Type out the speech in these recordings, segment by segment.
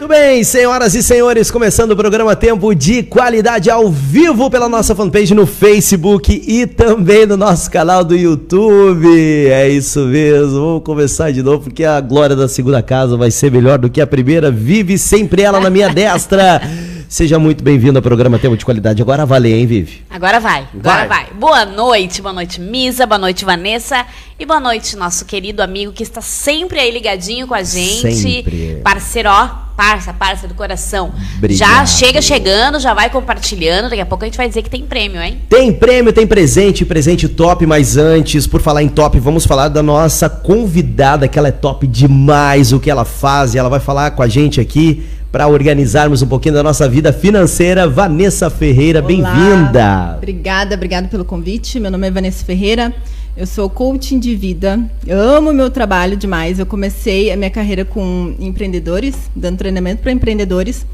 Muito bem, senhoras e senhores, começando o programa Tempo de Qualidade ao vivo pela nossa fanpage no Facebook e também no nosso canal do YouTube. É isso mesmo, vamos começar de novo porque a glória da segunda casa vai ser melhor do que a primeira. Vive sempre ela na minha destra. Seja muito bem-vindo ao programa Tempo de Qualidade. Agora vale, hein, Vivi? Agora vai, agora vai. vai. Boa noite, boa noite, Misa, boa noite, Vanessa. E boa noite, nosso querido amigo que está sempre aí ligadinho com a gente. Sempre. Parceiro, ó, parça, parça do coração. Obrigado. Já chega chegando, já vai compartilhando. Daqui a pouco a gente vai dizer que tem prêmio, hein? Tem prêmio, tem presente, presente top. Mas antes, por falar em top, vamos falar da nossa convidada, que ela é top demais, o que ela faz. E ela vai falar com a gente aqui para organizarmos um pouquinho da nossa vida financeira. Vanessa Ferreira, bem-vinda. Obrigada, obrigada pelo convite. Meu nome é Vanessa Ferreira. Eu sou coaching de vida. Eu amo meu trabalho demais. Eu comecei a minha carreira com empreendedores, dando treinamento para empreendedores.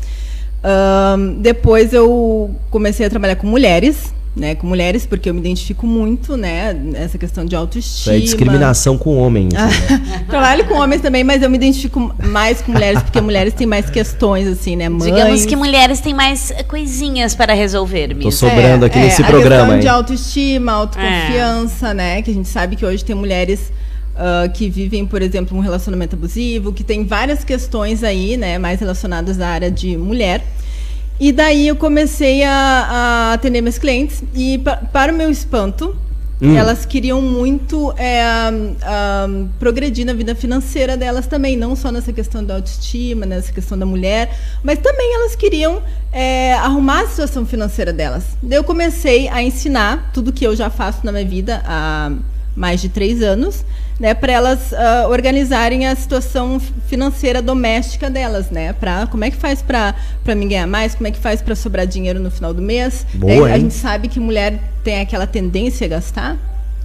Um, depois eu comecei a trabalhar com mulheres né, com mulheres, porque eu me identifico muito, né, nessa questão de autoestima. Isso é discriminação com homens. Assim. Trabalho com homens também, mas eu me identifico mais com mulheres, porque mulheres têm mais questões, assim, né, mães. Digamos que mulheres têm mais coisinhas para resolver, mesmo. Tô sobrando é, aqui é, nesse a programa. A questão de autoestima, autoconfiança, é. né, que a gente sabe que hoje tem mulheres Uh, que vivem, por exemplo, um relacionamento abusivo, que tem várias questões aí, né, mais relacionadas à área de mulher. E daí eu comecei a, a atender meus clientes e, pa, para o meu espanto, hum. elas queriam muito é, progredir na vida financeira delas também, não só nessa questão da autoestima, nessa questão da mulher, mas também elas queriam é, arrumar a situação financeira delas. Daí eu comecei a ensinar tudo que eu já faço na minha vida há mais de três anos né, para elas uh, organizarem a situação financeira doméstica delas, né? Para como é que faz para para mim ganhar mais, como é que faz para sobrar dinheiro no final do mês? Boa, é, a gente sabe que mulher tem aquela tendência a gastar.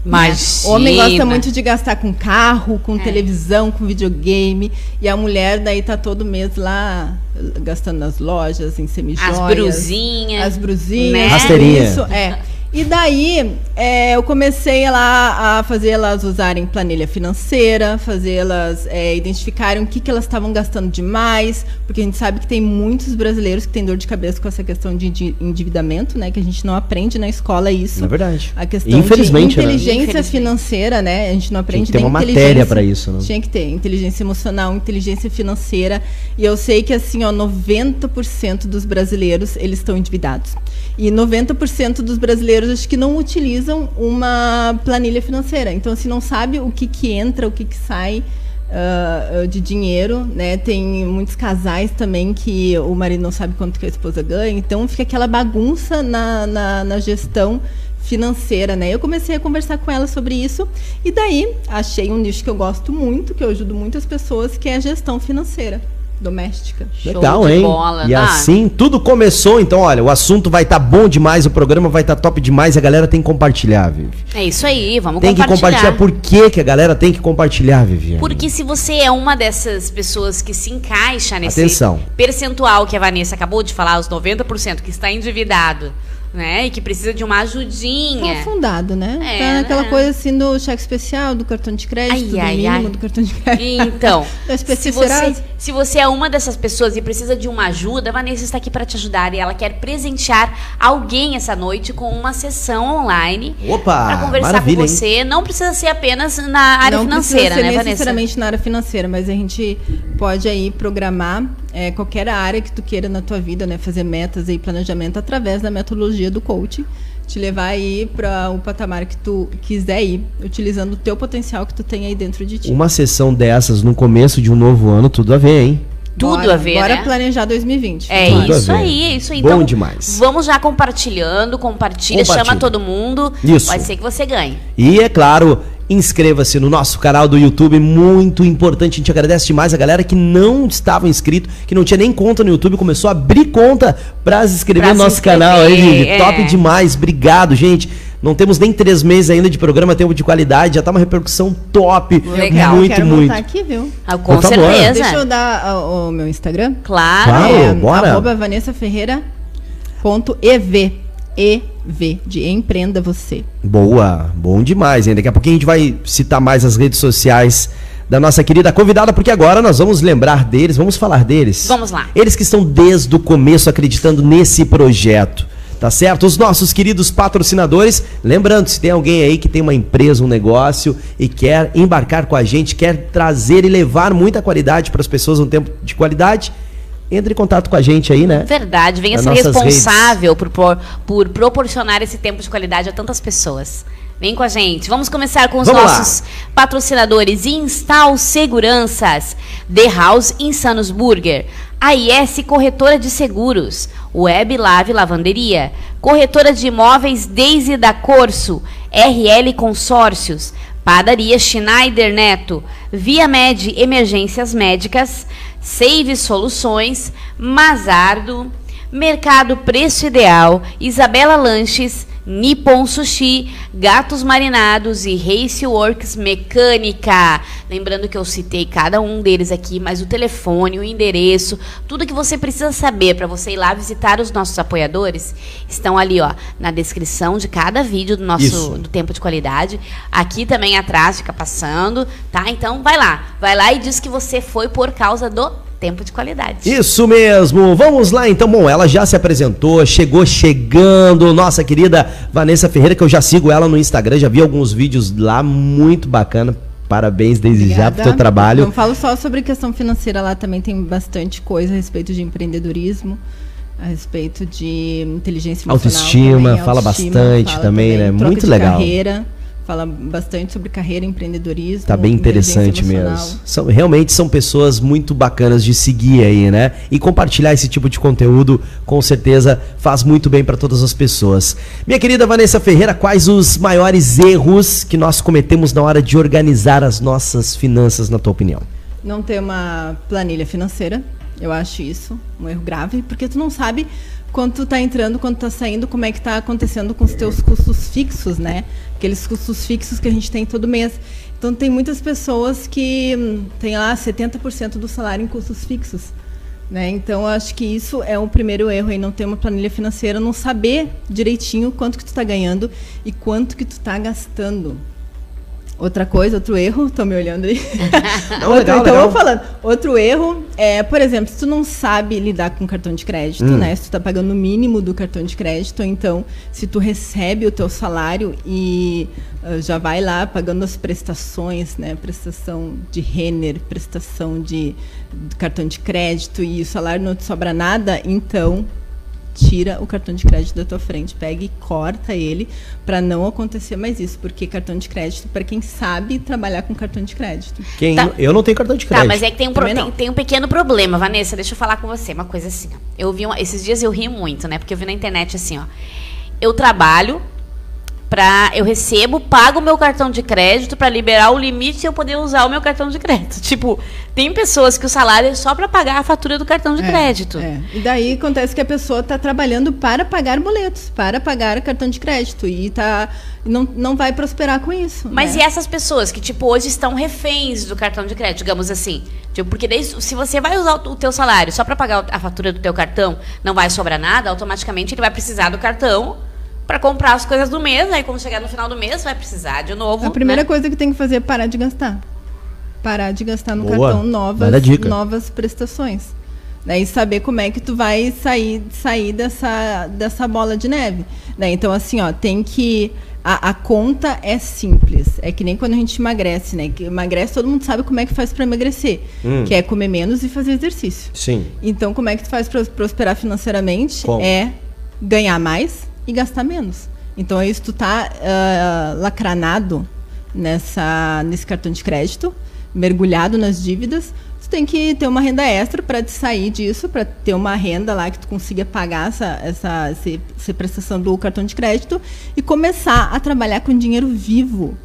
Mas né? homem gosta muito de gastar com carro, com é. televisão, com videogame, e a mulher daí tá todo mês lá gastando nas lojas, em semijoias. As brusinhas. As brusinhas. Né? Rasteirinha. Isso, é. E daí é, eu comecei lá a fazer elas usarem planilha financeira, fazer elas é, identificarem o que, que elas estavam gastando demais, porque a gente sabe que tem muitos brasileiros que têm dor de cabeça com essa questão de endividamento, né? Que a gente não aprende na escola isso. É verdade. A questão Infelizmente, de inteligência né? financeira, né? A gente não aprende Tinha que ter uma matéria para isso, né? Tinha que ter inteligência emocional, inteligência financeira. E eu sei que assim, ó, 90% dos brasileiros, eles estão endividados. E 90% dos brasileiros acho que não utilizam uma planilha financeira. Então, se não sabe o que, que entra, o que, que sai uh, de dinheiro, né? Tem muitos casais também que o marido não sabe quanto que a esposa ganha. Então, fica aquela bagunça na, na, na gestão financeira, né? Eu comecei a conversar com ela sobre isso e daí achei um nicho que eu gosto muito, que eu ajudo muitas pessoas, que é a gestão financeira doméstica. Legal, hein? Bola, e assim tudo começou. Então, olha, o assunto vai estar tá bom demais, o programa vai estar tá top demais. A galera tem que compartilhar, Vivi. É isso aí, vamos tem compartilhar. Tem que compartilhar. Por que, que a galera tem que compartilhar, Vivi? Porque se você é uma dessas pessoas que se encaixa nesse Atenção. percentual que a Vanessa acabou de falar, os 90% que está endividado né? E que precisa de uma ajudinha. Tá afundado, né? É, tá aquela né? coisa assim do cheque especial, do cartão de crédito, ai, do ai, mínimo ai. do cartão de crédito. Então, se, você, se você é uma dessas pessoas e precisa de uma ajuda, a Vanessa está aqui para te ajudar e ela quer presentear alguém essa noite com uma sessão online. Opa! Para conversar com você. Hein? Não precisa ser apenas na área Não financeira, né, Vanessa? Não necessariamente na área financeira, mas a gente pode aí programar é, qualquer área que tu queira na tua vida, né? Fazer metas e planejamento através da metodologia do coaching. Te levar aí para o patamar que tu quiser ir, utilizando o teu potencial que tu tem aí dentro de ti. Uma sessão dessas no começo de um novo ano, tudo a ver, hein? Tudo bora, a ver, Bora né? planejar 2020. É Tudo isso aí, é isso aí. Bom então, demais. Vamos já compartilhando, compartilha, compartilha, chama todo mundo. Isso. Pode ser que você ganhe. E é claro, inscreva-se no nosso canal do YouTube, muito importante. A gente agradece demais a galera que não estava inscrito, que não tinha nem conta no YouTube, começou a abrir conta para se inscrever pra no nosso inscrever, canal aí, é. Top demais, obrigado, gente. Não temos nem três meses ainda de programa, tempo de qualidade, já tá uma repercussão top. Legal. Muito, Quero muito. aqui, viu? Ah, com Por certeza. Favor. Deixa eu dar uh, o meu Instagram. Claro. claro é, bora. Arroba Vanessa Ferreira. Ponto EV. EV, de Empreenda Você. Boa, bom demais, hein? Daqui a pouquinho a gente vai citar mais as redes sociais da nossa querida convidada, porque agora nós vamos lembrar deles, vamos falar deles. Vamos lá. Eles que estão desde o começo acreditando nesse projeto. Tá certo? Os nossos queridos patrocinadores. Lembrando, se tem alguém aí que tem uma empresa, um negócio e quer embarcar com a gente, quer trazer e levar muita qualidade para as pessoas, um tempo de qualidade, entre em contato com a gente aí, né? Verdade, venha ser responsável por, por, por, proporcionar esse tempo de qualidade a tantas pessoas. Vem com a gente. Vamos começar com os Vamos nossos lá. patrocinadores. Instal Seguranças, The House Insanos Burger, AIS Corretora de Seguros, Web Lave Lavanderia, Corretora de Imóveis Daisy da Corso, RL Consórcios, Padaria Schneider Neto, Via Med Emergências Médicas, Save Soluções, Mazardo, Mercado Preço Ideal, Isabela Lanches, Nippon Sushi, Gatos Marinados e Race Works Mecânica. Lembrando que eu citei cada um deles aqui, mas o telefone, o endereço, tudo que você precisa saber para você ir lá visitar os nossos apoiadores estão ali, ó, na descrição de cada vídeo do nosso do tempo de qualidade. Aqui também atrás fica passando, tá? Então vai lá, vai lá e diz que você foi por causa do tempo de qualidade. Isso mesmo. Vamos lá então. Bom, ela já se apresentou, chegou chegando, nossa querida Vanessa Ferreira, que eu já sigo ela no Instagram, já vi alguns vídeos lá muito bacana. Parabéns desde Obrigada. já pro teu trabalho. Não falo só sobre questão financeira, lá também tem bastante coisa a respeito de empreendedorismo a respeito de inteligência emocional. Autoestima, também, fala autoestima, bastante fala também, também, né? Muito legal. Carreira fala bastante sobre carreira, empreendedorismo. Tá bem interessante mesmo. São, realmente são pessoas muito bacanas de seguir aí, né? E compartilhar esse tipo de conteúdo, com certeza, faz muito bem para todas as pessoas. Minha querida Vanessa Ferreira, quais os maiores erros que nós cometemos na hora de organizar as nossas finanças, na tua opinião? Não ter uma planilha financeira, eu acho isso um erro grave, porque tu não sabe quando tu entrando, quando tu tá saindo, como é que está acontecendo com os teus custos fixos, né? Aqueles custos fixos que a gente tem todo mês. Então tem muitas pessoas que hum, têm lá 70% do salário em custos fixos. Né? Então acho que isso é o primeiro erro aí, não ter uma planilha financeira, não saber direitinho quanto que tu está ganhando e quanto que tu está gastando. Outra coisa, outro erro, estão me olhando aí. Não, outro, legal, então, legal. vou falando. Outro erro é, por exemplo, se tu não sabe lidar com cartão de crédito, hum. né? Se tu tá pagando o mínimo do cartão de crédito, então, se tu recebe o teu salário e uh, já vai lá pagando as prestações, né? Prestação de Renner, prestação de cartão de crédito e o salário não te sobra nada, então tira o cartão de crédito da tua frente, pega e corta ele para não acontecer mais isso, porque cartão de crédito para quem sabe trabalhar com cartão de crédito. Quem tá. eu não tenho cartão de tá, crédito. Tá, mas é que tem um, pro, tem, tem, um pequeno problema, Vanessa, deixa eu falar com você, uma coisa assim. Ó. Eu vi um, esses dias eu ri muito, né? Porque eu vi na internet assim, ó. Eu trabalho para eu recebo, pago o meu cartão de crédito para liberar o limite e eu poder usar o meu cartão de crédito. Tipo, tem pessoas que o salário é só para pagar a fatura do cartão de é, crédito. É. E daí acontece que a pessoa está trabalhando para pagar boletos, para pagar cartão de crédito e tá não, não vai prosperar com isso. Mas né? e essas pessoas que tipo hoje estão reféns do cartão de crédito, digamos assim? Tipo, porque daí, se você vai usar o teu salário só para pagar a fatura do teu cartão, não vai sobrar nada, automaticamente ele vai precisar do cartão para comprar as coisas do mês. Aí, quando chegar no final do mês, vai precisar de novo. A primeira né? coisa que tem que fazer é parar de gastar. Parar de gastar no Boa. cartão novas, novas prestações. Né? E saber como é que tu vai sair, sair dessa, dessa bola de neve. Né? Então, assim, ó, tem que. A, a, conta é simples. É que nem quando a gente emagrece, né? Que emagrece, todo mundo sabe como é que faz para emagrecer. Hum. Que é comer menos e fazer exercício. Sim. Então, como é que tu faz para prosperar financeiramente? Como? É ganhar mais, e gastar menos. Então, é isso tu tá uh, lacranado nessa, nesse cartão de crédito, mergulhado nas dívidas, tu tem que ter uma renda extra para te sair disso, para ter uma renda lá que tu consiga pagar essa, essa, essa, essa prestação do cartão de crédito e começar a trabalhar com dinheiro vivo.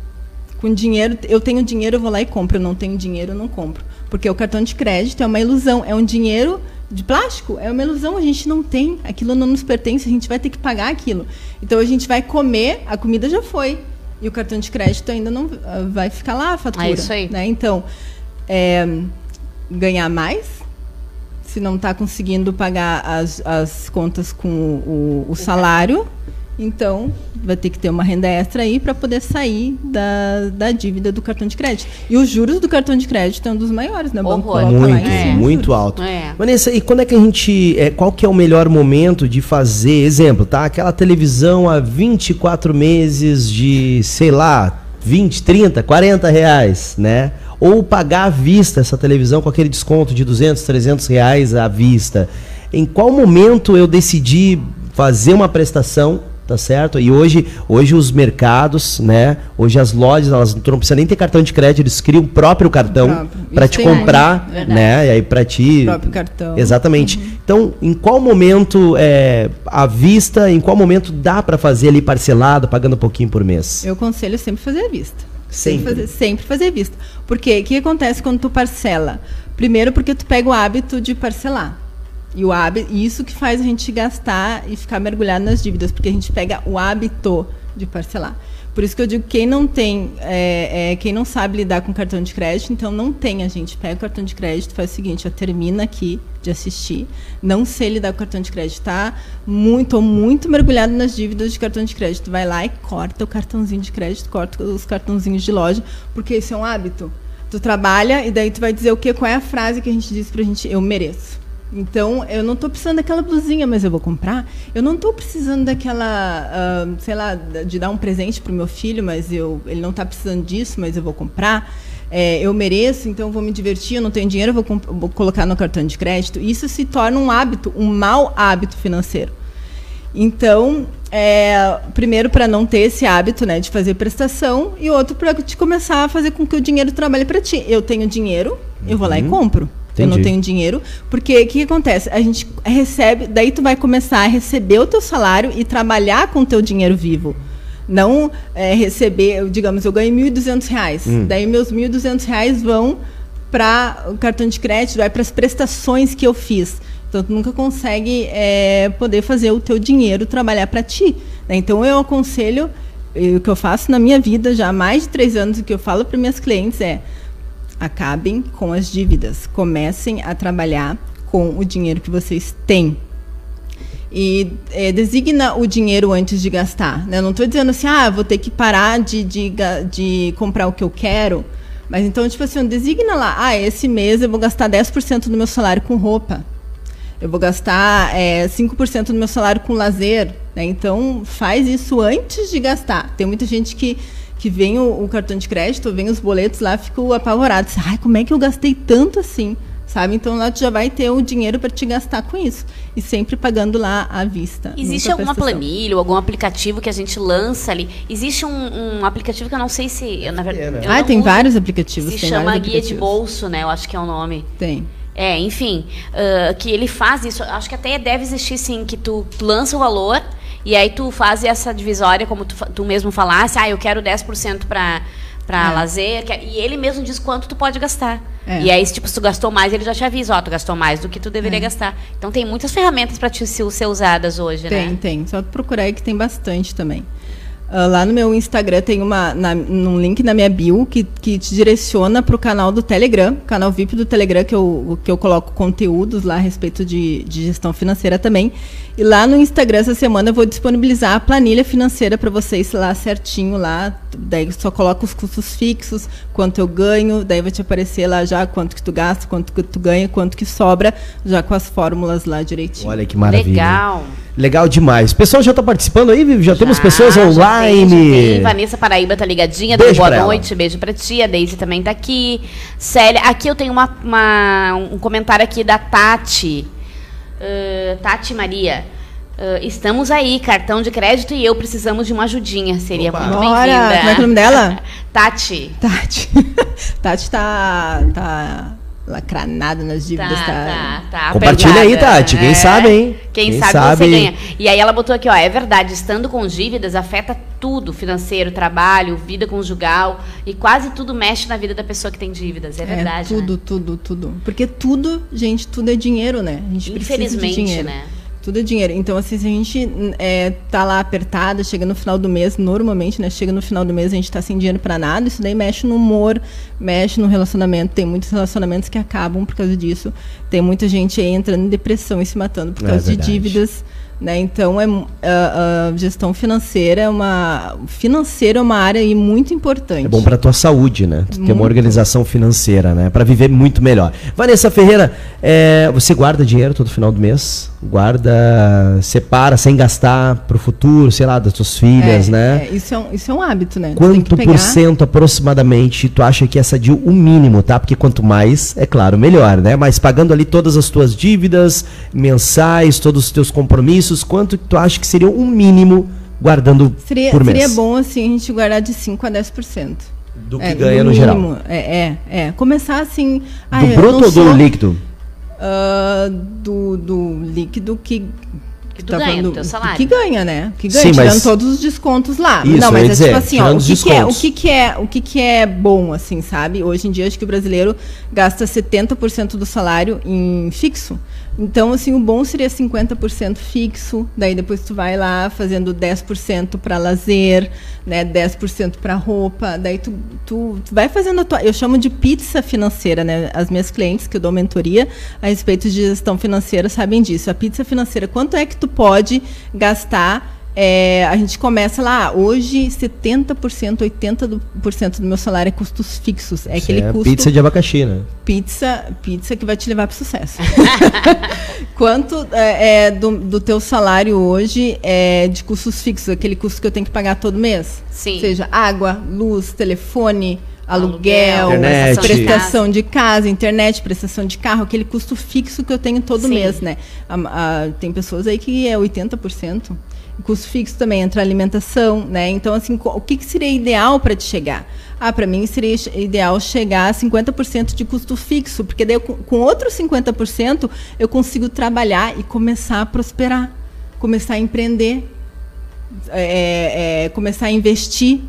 Com dinheiro, eu tenho dinheiro, eu vou lá e compro. Eu não tenho dinheiro, eu não compro. Porque o cartão de crédito é uma ilusão, é um dinheiro de plástico é uma ilusão, a gente não tem, aquilo não nos pertence, a gente vai ter que pagar aquilo. Então a gente vai comer, a comida já foi e o cartão de crédito ainda não ah, vai ficar lá a fatura. É isso aí. Né? Então, é, ganhar mais, se não está conseguindo pagar as, as contas com o, o, o salário, Então, vai ter que ter uma renda extra aí para poder sair da, da dívida do cartão de crédito. E os juros do cartão de crédito é um dos maiores, né? Banco muito, é. muito alto. É. Vanessa, e quando é que a gente. É, qual que é o melhor momento de fazer? Exemplo, tá? Aquela televisão há 24 meses de, sei lá, 20, 30, 40 reais, né? Ou pagar à vista essa televisão com aquele desconto de 200, 300 reais à vista. Em qual momento eu decidi fazer uma prestação tá certo? E hoje, hoje os mercados, né? Hoje as lojas, elas não precisam nem ter cartão de crédito, eles criam o próprio cartão para te comprar, né? E aí para ti. O próprio cartão. Exatamente. Uhum. Então, em qual momento é à vista, em qual momento dá para fazer ali parcelado, pagando um pouquinho por mês? Eu aconselho sempre fazer à vista. Sempre. Sempre fazer, sempre fazer vista. Porque o que acontece quando tu parcela? Primeiro porque tu pega o hábito de parcelar. E o hábito, isso que faz a gente gastar e ficar mergulhado nas dívidas, porque a gente pega o hábito de parcelar. Por isso que eu digo quem não tem, é, é, quem não sabe lidar com cartão de crédito, então não tem, a gente pega o cartão de crédito, faz o seguinte, ó, termina aqui de assistir, não sei lidar com cartão de crédito, tá? Muito, muito mergulhado nas dívidas de cartão de crédito, vai lá e corta o cartãozinho de crédito, corta os cartãozinhos de loja, porque esse é um hábito. Tu trabalha e daí tu vai dizer o quê? Qual é a frase que a gente diz pra gente? Eu mereço. Então, eu não estou precisando daquela blusinha, mas eu vou comprar. Eu não estou precisando daquela, uh, sei lá, de dar um presente para o meu filho, mas eu, ele não está precisando disso, mas eu vou comprar. É, eu mereço, então eu vou me divertir. Eu não tenho dinheiro, eu vou, vou colocar no cartão de crédito. Isso se torna um hábito, um mau hábito financeiro. Então, é, primeiro para não ter esse hábito né, de fazer prestação e outro para te começar a fazer com que o dinheiro trabalhe para ti. Eu tenho dinheiro, eu vou lá e uhum. compro. Entendi. Eu não tenho dinheiro. Porque o que, que, acontece? A gente recebe, daí tu vai começar a receber o teu salário e trabalhar com o teu dinheiro vivo. Não é, receber, digamos, eu ganho R$ 1.200. Hum. Daí meus R$ 1.200 vão para o cartão de crédito, vai para as prestações que eu fiz. Então, tu nunca consegue é, poder fazer o teu dinheiro trabalhar para ti. Né? Então, eu aconselho, o que eu faço na minha vida já há mais de três anos, o que eu falo para minhas clientes é acabem com as dívidas, comecem a trabalhar com o dinheiro que vocês têm. E é, designa o dinheiro antes de gastar. Né? Eu não estou dizendo assim, ah, vou ter que parar de, de, de comprar o que eu quero. Mas então, tipo assim, designa lá, ah, esse mês eu vou gastar 10% do meu salário com roupa. Eu vou gastar é, 5% do meu salário com lazer. Né? Então, faz isso antes de gastar. Tem muita gente que que vem o, o, cartão de crédito, vem os boletos lá, fico apavorado. Ai, como é que eu gastei tanto assim? Sabe? Então lá tu já vai ter o dinheiro para te gastar com isso. E sempre pagando lá à vista. Existe alguma planilha ou algum aplicativo que a gente lança ali? Existe um, um aplicativo que eu não sei se. Eu, na verdade, ah, tem uso, vários aplicativos. Se chama Guia de Bolso, né? Eu acho que é o nome. Tem. É, enfim, uh, que ele faz isso. Acho que até deve existir sim, que tu lança o valor e aí tu faz essa divisória, como tu, tu mesmo falasse, ah, eu quero 10% para para é. lazer, e ele mesmo diz quanto tu pode gastar. É. E aí, tipo, se tu gastou mais, ele já te avisa, ó, tu gastou mais do que tu deveria é. gastar. Então tem muitas ferramentas para ser usadas hoje, tem, né? Tem, tem. Só procurar aí que tem bastante também. Uh, lá no meu Instagram tem uma, na, um link na minha bio que, que te direciona para o canal do Telegram, canal VIP do Telegram, que eu, que eu coloco conteúdos lá a respeito de, de gestão financeira também. E lá no Instagram essa semana eu vou disponibilizar a planilha financeira para vocês lá certinho lá. Daí só coloco os custos fixos, quanto eu ganho, daí vai te aparecer lá já quanto que tu gasta, quanto que tu ganha, quanto que sobra, já com as fórmulas lá direitinho. Olha que maravilha. Legal. Legal demais. O pessoal já está participando aí, Já, já temos pessoas online. Já tem, já tem. Vanessa Paraíba tá ligadinha, beijo boa noite, ela. beijo para ti. A Deise também tá aqui. Célia, aqui eu tenho uma, uma um comentário aqui da Tati. Uh, Tati Maria. Uh, estamos aí, cartão de crédito e eu precisamos de uma ajudinha. Seria Opa. muito bem-vinda. Como é, é o nome dela? Tati. Tati. Tati tá, tá lacranado nas dívidas. Tá, tá, tá, tá Compartilha aí, Tati. Quem é, sabe, hein? Quem, quem sabe, sabe, você ganha. E aí ela botou aqui, ó, é verdade, estando com dívidas afeta tudo, financeiro, trabalho, vida conjugal e quase tudo mexe na vida da pessoa que tem dívidas. É, é verdade, tudo, né? tudo, tudo. Porque tudo, gente, tudo é dinheiro, né? A gente precisa de dinheiro. né? Tudo é dinheiro. Então, assim, se a gente é, tá lá apertada, chega no final do mês, normalmente, né? Chega no final do mês, a gente tá sem dinheiro para nada, isso daí mexe no humor, mexe no relacionamento. Tem muitos relacionamentos que acabam por causa disso. Tem muita gente aí entrando em depressão e se matando por é causa é de dívidas Né? Então, é, a, a, gestão financeira é uma financeira é uma área muito importante. É bom para tua saúde, né? Ter uma organização financeira, né? Para viver muito melhor. Vanessa Ferreira, é, você guarda dinheiro todo final do mês? Guarda, separa sem gastar para o futuro, sei lá, das tuas filhas, é, né? É, isso, é um, isso é um hábito, né? Quanto por cento aproximadamente tu acha que essa dívida, o mínimo, tá? Porque quanto mais, é claro, melhor, né? Mas pagando ali todas as tuas dívidas mensais, todos os teus compromissos isso, quanto tu acha que seria um mínimo guardando seria, por mês? Seria bom assim a gente guardar de 5 a 10%. Do que é, ganha no, mínimo, geral. É, é, é. Começar assim. Ah, do bruto ou do líquido? Uh, do, do líquido que que tu tá ganha falando, teu salário. Que ganha, né? Que ganha, Sim, tirando mas... todos os descontos lá. Isso, não, mas é dizer, tipo assim, ó, o que, que, é, o que, que é, o que, que é bom, assim, sabe? Hoje em dia, acho que o brasileiro gasta 70% do salário em fixo. Então, assim, o bom seria 50% fixo, daí depois tu vai lá fazendo 10% para lazer, né, 10% para roupa, daí tu, tu, tu, vai fazendo a tua, eu chamo de pizza financeira, né? As minhas clientes que eu dou mentoria a respeito de gestão financeira sabem disso. A pizza financeira, quanto é que tu pode gastar é, a gente começa lá, hoje 70%, 80% do meu salário é custos fixos. É aquele é custo. Pizza de abacaxi, né? Pizza, pizza que vai te levar para o sucesso. Quanto é, é, do, do teu salário hoje é de custos fixos, aquele custo que eu tenho que pagar todo mês? Sim. Ou seja, água, luz, telefone, aluguel, aluguel prestação de casa, internet, prestação de carro, aquele custo fixo que eu tenho todo Sim. mês, né? A, a, tem pessoas aí que é 80% custo fixo também entra alimentação, né? Então, assim, o que, que seria ideal para te chegar? Ah, para mim seria ideal chegar a 50% de custo fixo, porque daí com, com outros 50% eu consigo trabalhar e começar a prosperar, começar a empreender, é, é, começar a investir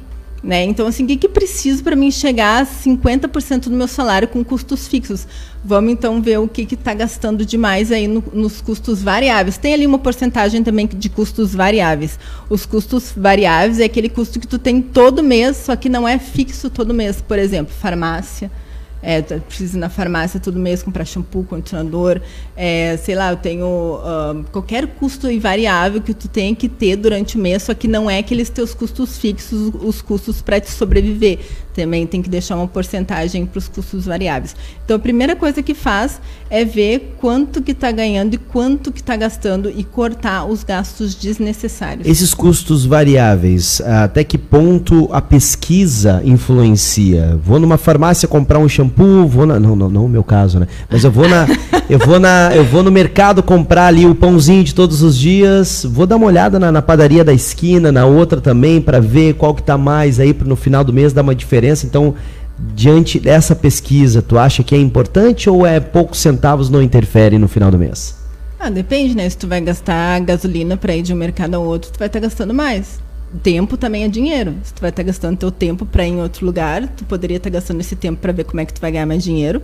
né? Então, assim, o que, que preciso para mim chegar a 50% do meu salário com custos fixos? Vamos, então, ver o que está gastando demais aí no, nos custos variáveis. Tem ali uma porcentagem também de custos variáveis. Os custos variáveis é aquele custo que tu tem todo mês, só que não é fixo todo mês. Por exemplo, farmácia, é, preciso ir na farmácia todo mês comprar shampoo, condicionador, é, sei lá, eu tenho uh, qualquer custo invariável que tu tem que ter durante o mês, só que não é aqueles teus custos fixos, os custos para te sobreviver. Também tem que deixar uma porcentagem para os custos variáveis. Então, a primeira coisa que faz é ver quanto que está ganhando e quanto que está gastando e cortar os gastos desnecessários. Esses custos variáveis, até que ponto a pesquisa influencia? Vou numa farmácia comprar um shampoo shampoo, vou na, não, não, não o meu caso, né? Mas eu vou na, eu vou na, eu vou no mercado comprar ali o pãozinho de todos os dias, vou dar uma olhada na, na padaria da esquina, na outra também, para ver qual que tá mais aí no final do mês dar uma diferença. Então, diante dessa pesquisa, tu acha que é importante ou é poucos centavos não interfere no final do mês? Ah, depende, né? Se tu vai gastar gasolina para ir de um mercado ao outro, tu vai estar tá gastando mais tempo também é dinheiro. Se tu vai estar gastando teu tempo para ir em outro lugar, tu poderia estar gastando esse tempo para ver como é que tu vai ganhar mais dinheiro.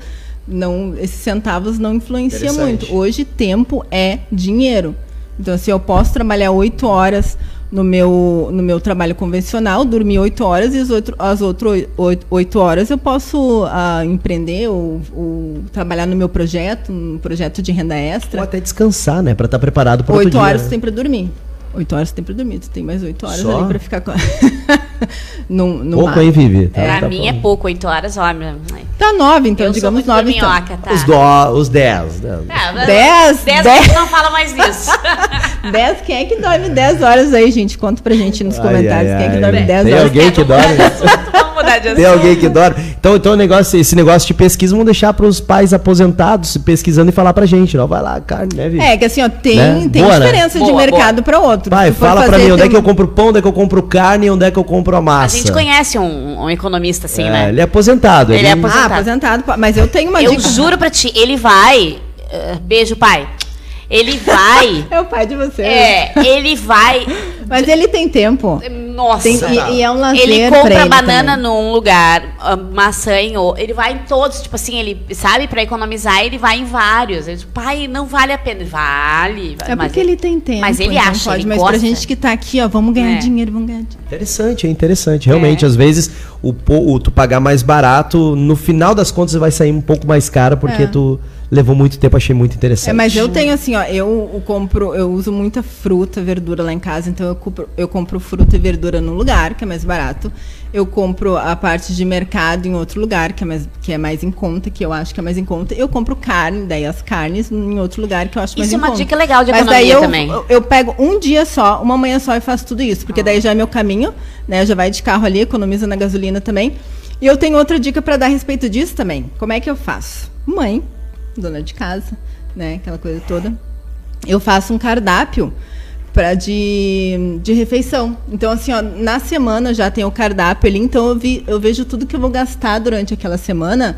Não, esses centavos não influencia muito. Hoje tempo é dinheiro. Então, se eu posso trabalhar oito horas no meu, no meu trabalho convencional, dormir oito horas e as, outro, as outras oito horas eu posso uh, empreender ou, ou, trabalhar no meu projeto, um projeto de renda extra. Ou até descansar, né? Para estar preparado para dia. Oito horas né? tem para dormir. Oito horas tem pra dormir, tu tem mais oito horas Só? ali pra ficar com. no, no pouco mar. aí, Vivi. Tá, pra tá mim é pouco, oito horas, ó. Tá nove, então, eu digamos nove. Então. Tá. Os, do, os dez. Né? É, dez? Dez, dez. não fala mais disso. dez, quem é que dorme dez horas aí, gente? Conta pra gente nos ai, comentários ai, quem é que dorme dez tem horas. Alguém que dorme? Tem alguém que dorme? Então, então negócio, esse negócio de pesquisa vamos deixar para os pais aposentados pesquisando e falar pra gente. Não, vai lá, carne, né, Vivi? É, que assim, ó, tem, né? tem boa, né? diferença né? de boa, mercado para outro. Pai, fala pra mim, onde é que eu compro pão, onde é que eu compro carne, onde é que eu compro a massa. A gente conhece um, um economista assim, é, né? Ele é aposentado. Ele, ele é aposentado. Ah, aposentado. Mas eu tenho uma eu dica. Eu juro pra ti, ele vai... Uh, beijo, pai. Ele vai. é o pai de você. É, ele vai. Mas ele tem tempo. Nossa. Tem, e, e, é um lazer Ele compra ele banana também. num lugar, maçã em outro. Ele vai em todos, tipo assim, ele sabe, para economizar, ele vai em vários. Ele diz, pai, não vale a pena. Vale. É porque ele tem tempo. Mas ele acha, pode, ele Mas gosta. pra gente que tá aqui, ó, vamos ganhar é. dinheiro, vamos ganhar dinheiro. Interessante, é interessante. Realmente, é. às vezes, o, o, tu pagar mais barato, no final das contas vai sair um pouco mais caro, porque é. tu levou muito tempo, achei muito interessante. É, mas eu tenho assim, ó, eu, eu, compro, eu uso muita fruta, verdura lá em casa, então eu compro, eu compro fruta e verdura num lugar, que é mais barato. Eu compro a parte de mercado em outro lugar, que é mais, que é mais em conta, que eu acho que é mais em conta. Eu compro carne, daí as carnes em outro lugar que eu acho mais isso em conta. Isso é uma dica legal de Mas daí eu, também. Eu, eu pego um dia só, uma manhã só e faço tudo isso, porque ah. daí já é meu caminho, né? Já vai de carro ali, economiza na gasolina também. E eu tenho outra dica para dar a respeito disso também. Como é que eu faço? Mãe, dona de casa, né? Aquela coisa toda. Eu faço um cardápio para de, de refeição. Então, assim, ó, na semana já tem o cardápio ali, então eu, vi, eu vejo tudo que eu vou gastar durante aquela semana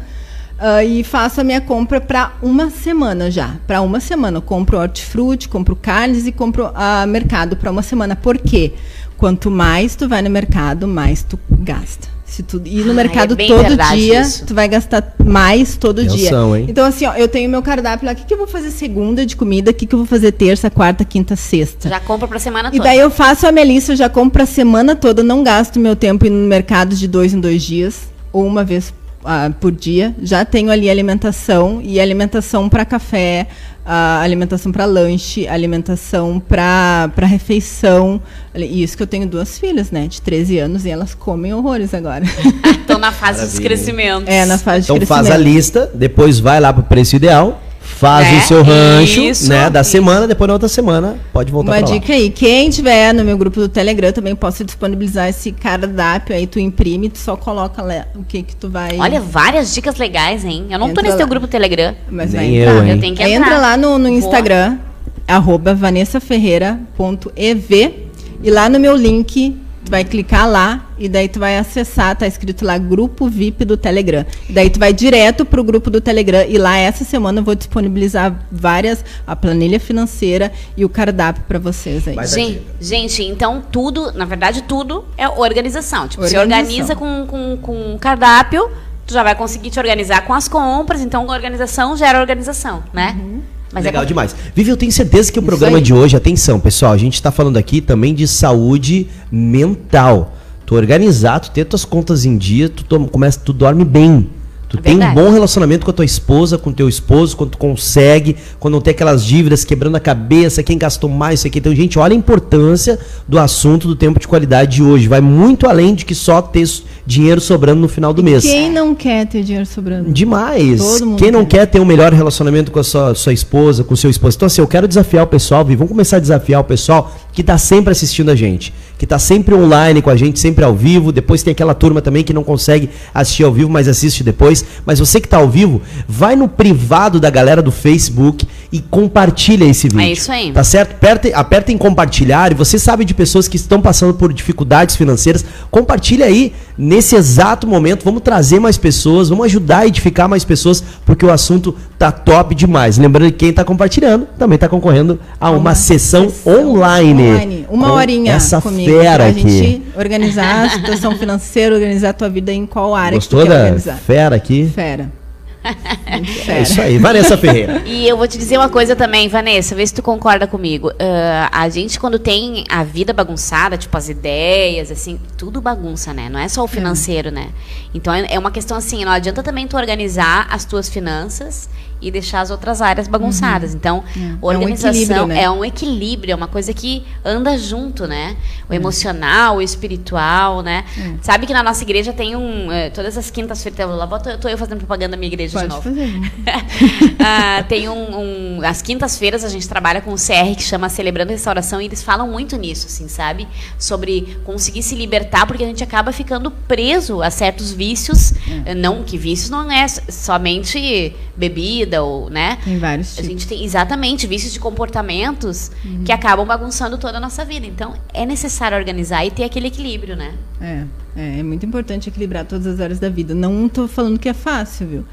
uh, e faço a minha compra para uma semana já. Para uma semana. Eu compro hortifruti, compro carnes e compro uh, mercado para uma semana. Por quê? Quanto mais tu vai no mercado, mais tu gasta. Se tu ir no ah, mercado é todo dia, isso. tu vai gastar mais todo Atenção, dia. Hein? Então, assim, ó, eu tenho meu cardápio lá. O que, que eu vou fazer segunda de comida? O que, que eu vou fazer terça, quarta, quinta, sexta? Já compra pra semana toda. E daí eu faço a minha lista, eu já compro pra semana toda. Não gasto meu tempo no mercado de dois em dois dias. Ou uma vez uh, por dia. Já tenho ali alimentação. E alimentação para café, a alimentação para lanche, alimentação para refeição. Isso que eu tenho duas filhas, né, de 13 anos e elas comem horrores agora. Estão na fase Maravilha. dos crescimentos. É, na fase então de crescimento. Então faz a lista, depois vai lá para o preço ideal faz é, o seu rancho, isso, né, da isso. semana, depois na outra semana pode voltar Uma dica aí, quem tiver no meu grupo do Telegram também posso disponibilizar esse cardápio aí, tu imprime, tu só coloca lá o que que tu vai... Olha, várias dicas legais, hein? Eu não Entra tô nesse lá. teu grupo do Telegram. Mas Nem vai entrar. Eu, eu tenho que entrar. Entra lá no, no Instagram, arroba vanessaferreira.ev e lá no meu link Tu vai clicar lá e daí tu vai acessar, tá escrito lá grupo VIP do Telegram. E daí tu vai direto pro grupo do Telegram e lá essa semana eu vou disponibilizar várias a planilha financeira e o cardápio para vocês aí. Gente, gente, então tudo, na verdade tudo é organização. Tipo, organização. você organiza com com, com cardápio, tu já vai conseguir te organizar com as compras, então organização gera organização, né? Uhum. Mas é Legal é demais. Vivi, eu tenho certeza que o Isso programa aí. de hoje, atenção, pessoal, a gente está falando aqui também de saúde mental. Tu organizar, tu ter tuas contas em dia, tu, toma, começa, tu dorme bem. Tu é tem um bom relacionamento com a tua esposa, com o teu esposo, quando tu consegue, quando não tem aquelas dívidas quebrando a cabeça, quem gastou mais, isso aqui. Então, gente, olha a importância do assunto do tempo de qualidade de hoje. Vai muito além de que só ter dinheiro sobrando no final do mês. Quem não quer ter dinheiro sobrando? Demais. Quem não quer. quer ter um melhor relacionamento com a sua, sua esposa, com o seu esposo. Então, assim, eu quero desafiar o pessoal, Vi, vamos começar a desafiar o pessoal que está sempre assistindo a gente, que está sempre online com a gente, sempre ao vivo. Depois tem aquela turma também que não consegue assistir ao vivo, mas assiste depois. Mas você que está ao vivo, vai no privado da galera do Facebook e compartilha esse vídeo. É isso aí. Tá certo? Aperte, aperta em compartilhar e você sabe de pessoas que estão passando por dificuldades financeiras. Compartilha aí nesse exato momento. Vamos trazer mais pessoas, vamos ajudar a edificar mais pessoas, porque o assunto tá top demais. Lembrando que quem está compartilhando também está concorrendo a uma, uma sessão, sessão online online. Uma horinha essa comigo. Fera pra aqui. gente organizar a situação financeira, organizar a tua vida em qual área Gostou que tu quer organizar. Fera aqui? Fera. É isso aí, Vanessa Ferreira. E eu vou te dizer uma coisa também, Vanessa, vê se tu concorda comigo. Uh, a gente, quando tem a vida bagunçada, tipo as ideias, assim, tudo bagunça, né? Não é só o financeiro, é. né? Então é, é uma questão assim, não adianta também tu organizar as tuas finanças e deixar as outras áreas bagunçadas. Uhum. Então, é. organização é um, né? é um, equilíbrio, é uma coisa que anda junto, né? O é. emocional, o espiritual, né? É. Sabe que na nossa igreja tem um. Uh, todas as quintas-feiras. Lá tô, tô eu fazendo propaganda da minha igreja Pode de novo. Fazer. uh, tem um, um. As quintas-feiras a gente trabalha com o CR que chama Celebrando Restauração e eles falam muito nisso, assim, sabe? Sobre conseguir se libertar, porque a gente acaba ficando preso a certos vícios. É. Não que vícios não é somente bebida ou, né? Tem vários tipos. A gente tem exatamente vícios de comportamentos uhum. que acabam bagunçando toda a nossa vida. Então, é necessário organizar e ter aquele equilíbrio, né? É, é, é muito importante equilibrar todas as áreas da vida. Não estou falando que é fácil, viu?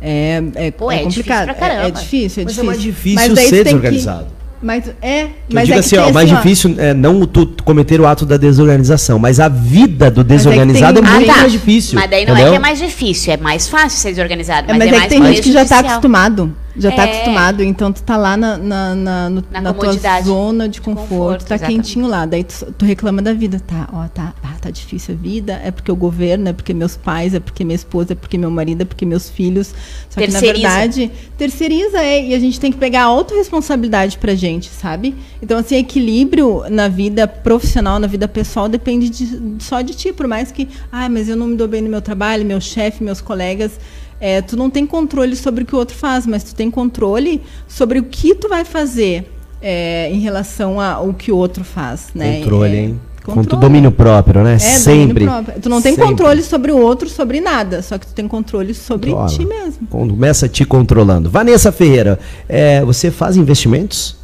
É, é, Pô, é, é complicado. Difícil é, é, difícil, é Mas difícil. é mais difícil Mas ser desorganizado. Que... Mas é, que mas eu digo é assim, ó, o mais assim, difícil é não tu cometer o ato da desorganização, mas a vida do desorganizado é, tem... é, muito ah, tá. mais difícil. Mas daí não entendeu? é que é mais difícil, é mais fácil ser desorganizado. Mas, é, mas é, é que tem gente que já está acostumado. Já tá é. acostumado, então tu tá lá na, na, na, no, na, na tua zona de conforto, conforto tá exatamente. quentinho lá. Daí tu, tu, reclama da vida, tá, ó, tá, ah, tá difícil a vida, é porque o governo, é porque meus pais, é porque minha esposa, é porque meu marido, é porque meus filhos. Só terceiriza. que na verdade, terceiriza é, e a gente tem que pegar a autorresponsabilidade pra gente, sabe? Então, assim, equilíbrio na vida profissional, na vida pessoal, depende de, só de ti, por mais que, ah, mas eu não me dou bem no meu trabalho, meu chefe, meus colegas é, tu não tem controle sobre o que o outro faz, mas tu tem controle sobre o que tu vai fazer é, em relação ao que o outro faz, né? Controle, é, hein? Controle. domínio próprio, né? É, Sempre. Tu não tem Sempre. controle sobre o outro, sobre nada. Só que tu tem controle sobre Controla. ti mesmo. Começa te controlando. Vanessa Ferreira, é, você faz investimentos?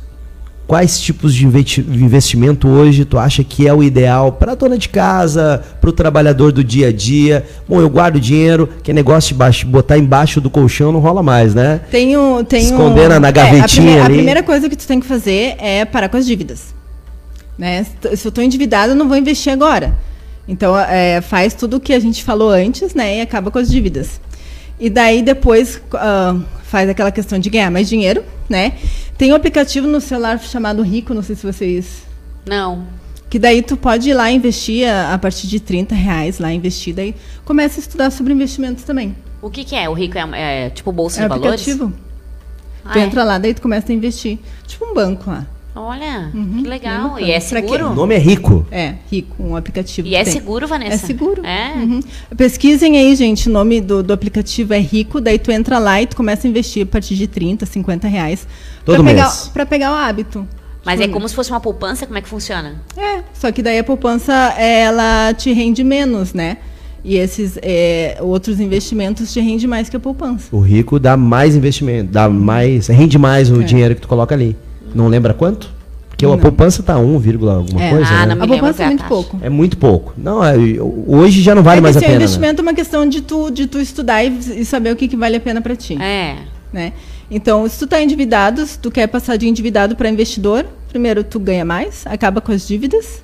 Quais tipos de investimento hoje tu acha que é o ideal para a dona de casa, para o trabalhador do dia a dia? Bom, eu guardo dinheiro, que negócio de baixo, botar embaixo do colchão não rola mais, né? Tenho, tenho. Esconder na, gavetinha é, a primeira, ali. A primeira coisa que tu tem que fazer é parar com as dívidas. Né? Se eu estou endividado, eu não vou investir agora. Então, é, faz tudo o que a gente falou antes, né? E acaba com as dívidas. E daí depois uh, faz aquela questão de ganhar mais dinheiro, né? Tem um aplicativo no celular chamado Rico, não sei se vocês. Não. Que daí tu pode ir lá investir a, a partir de 30 reais lá investir, daí começa a estudar sobre investimentos também. O que, que é? O Rico é, é tipo bolsa é de valores? aplicativo. Ah, tu é? entra lá, daí tu começa a investir. Tipo um banco lá. Olha, uhum, que legal. E é seguro? O nome é Rico. É, Rico, um aplicativo. E é tem. seguro, Vanessa? É seguro. É. Uhum. Pesquisem aí, gente, o nome do, do aplicativo é Rico, daí tu entra lá e tu começa a investir a partir de 30, 50 reais. Todo pra mês. Pegar, pra pegar o hábito. Mas é como se fosse uma poupança, como é que funciona? É, só que daí a poupança, ela te rende menos, né? E esses é, outros investimentos te rende mais que a poupança. O rico dá mais investimento, dá mais, rende mais o é. dinheiro que tu coloca ali. Não lembra quanto? Porque não. a poupança está 1, alguma é. coisa. Ah, né? A poupança é muito pouco. É muito pouco. Não, é, hoje já não vale é mais a pena. O né? investimento né? é uma questão de tu, de tu estudar e, e saber o que, que vale a pena para ti. É. Né? Então, se tu está endividado, se tu quer passar de endividado para investidor, primeiro tu ganha mais, acaba com as dívidas,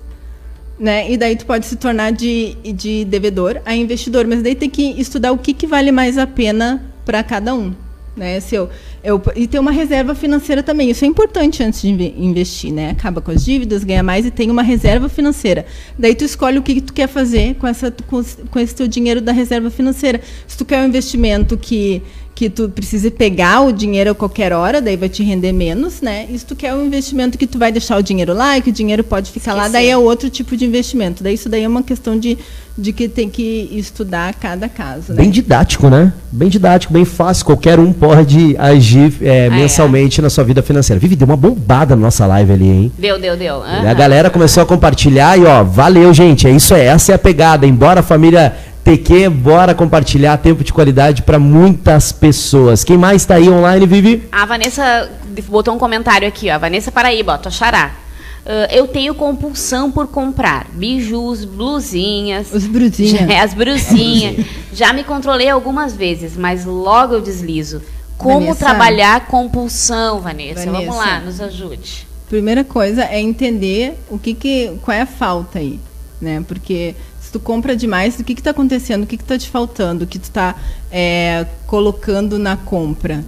né? E daí tu pode se tornar de, de devedor a investidor, mas daí tem que estudar o que, que vale mais a pena para cada um. Né? Se eu, eu, e ter uma reserva financeira também. Isso é importante antes de investir, né? Acaba com as dívidas, ganha mais e tem uma reserva financeira. Daí tu escolhe o que tu quer fazer com, essa, com, com esse teu dinheiro da reserva financeira. Se tu quer um investimento que que tu precisa pegar o dinheiro a qualquer hora, daí vai te render menos, né? Se tu quer um investimento que tu vai deixar o dinheiro lá e que o dinheiro pode ficar Esquecer. lá, daí é outro tipo de investimento. Daí isso daí é uma questão de, de que tem que estudar cada caso. Né? Bem didático, né? Bem didático, bem fácil. Qualquer um pode agir é, ah, mensalmente é. na sua vida financeira. Vivi, deu uma bombada na nossa live ali, hein? Deu, deu, deu. Uhum. A galera começou a compartilhar e, ó, valeu, gente. É isso aí. Essa é a pegada. Embora a família TQ, bora compartilhar tempo de qualidade para muitas pessoas. Quem mais está aí online, Vivi? A Vanessa botou um comentário aqui, ó. A Vanessa Paraíba, ó, tua xará. Uh, eu tenho compulsão por comprar bijus, blusinhas. Os brusinhas. as brusinhas. já me controlei algumas vezes, mas logo eu deslizo. Como Vanessa. trabalhar compulsão, Vanessa? Vanessa? Vamos lá, nos ajude. Primeira coisa é entender o que, que qual é a falta aí, né? Porque tu compra demais, o que está acontecendo? O que está te faltando? O que tu está é, colocando na compra?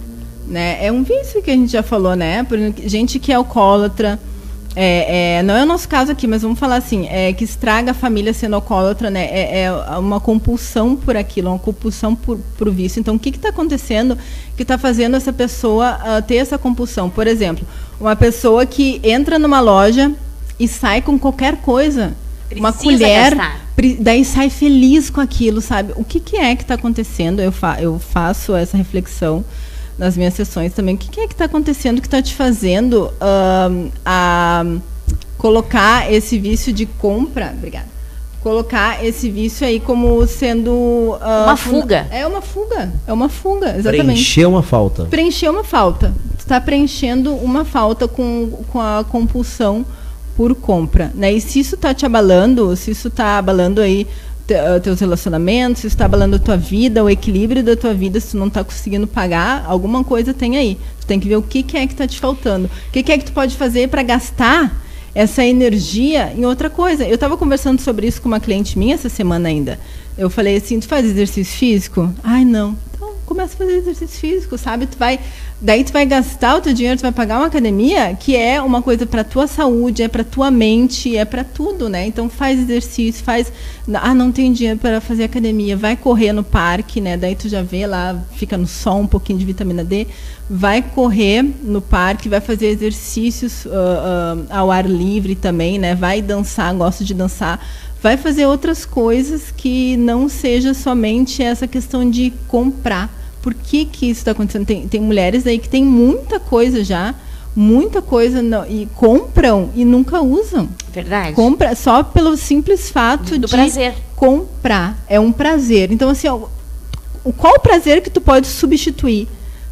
Né? É um vício que a gente já falou, né? Por gente que é alcoólatra. É, é, não é o nosso caso aqui, mas vamos falar assim, é, que estraga a família sendo alcoólatra, né? É, é uma compulsão por aquilo, uma compulsão por, por vício. Então, o que está acontecendo que está fazendo essa pessoa uh, ter essa compulsão? Por exemplo, uma pessoa que entra numa loja e sai com qualquer coisa. Precisa uma colher. Gastar daí sai feliz com aquilo, sabe? O que, que é que está acontecendo? Eu, fa eu faço essa reflexão nas minhas sessões também. O que, que é que está acontecendo que está te fazendo uh, a colocar esse vício de compra? Obrigada. Colocar esse vício aí como sendo. Uh, uma fuga. É uma fuga. É uma fuga, exatamente. Preencher uma falta. Preencher uma falta. Tu está preenchendo uma falta com, com a compulsão por compra, né? E se isso está te abalando, se isso está abalando aí teus relacionamentos, se está abalando a tua vida, o equilíbrio da tua vida, se tu não está conseguindo pagar, alguma coisa tem aí. Tu tem que ver o que, que é que está te faltando. O que, que é que tu pode fazer para gastar essa energia em outra coisa. Eu estava conversando sobre isso com uma cliente minha essa semana ainda. Eu falei assim, tu faz exercício físico? Ai, não. Começa a fazer exercício físico, sabe? Tu vai, daí tu vai gastar o teu dinheiro, tu vai pagar uma academia, que é uma coisa para tua saúde, é para tua mente, é para tudo, né? Então faz exercício, faz, ah, não tem dinheiro para fazer academia, vai correr no parque, né? Daí tu já vê lá, fica no sol um pouquinho de vitamina D, vai correr no parque, vai fazer exercícios uh, uh, ao ar livre também, né? Vai dançar, gosta de dançar vai fazer outras coisas que não seja somente essa questão de comprar. Por que, que isso está acontecendo? Tem, tem mulheres aí que tem muita coisa já, muita coisa não, e compram e nunca usam. Verdade. Compra só pelo simples fato Do de prazer. comprar. É um prazer. Então, assim, ó, qual o prazer que tu pode substituir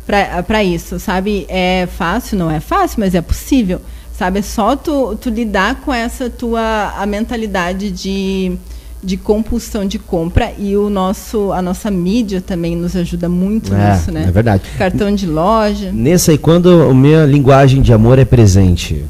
para isso, sabe? É fácil? Não é fácil, mas é possível. Sabe, é só tu, tu lidar com essa tua a mentalidade de, de compulsão de compra e o nosso a nossa mídia também nos ajuda muito é, nisso, né? É verdade. Cartão de loja. Nessa aí quando a minha linguagem de amor é presente.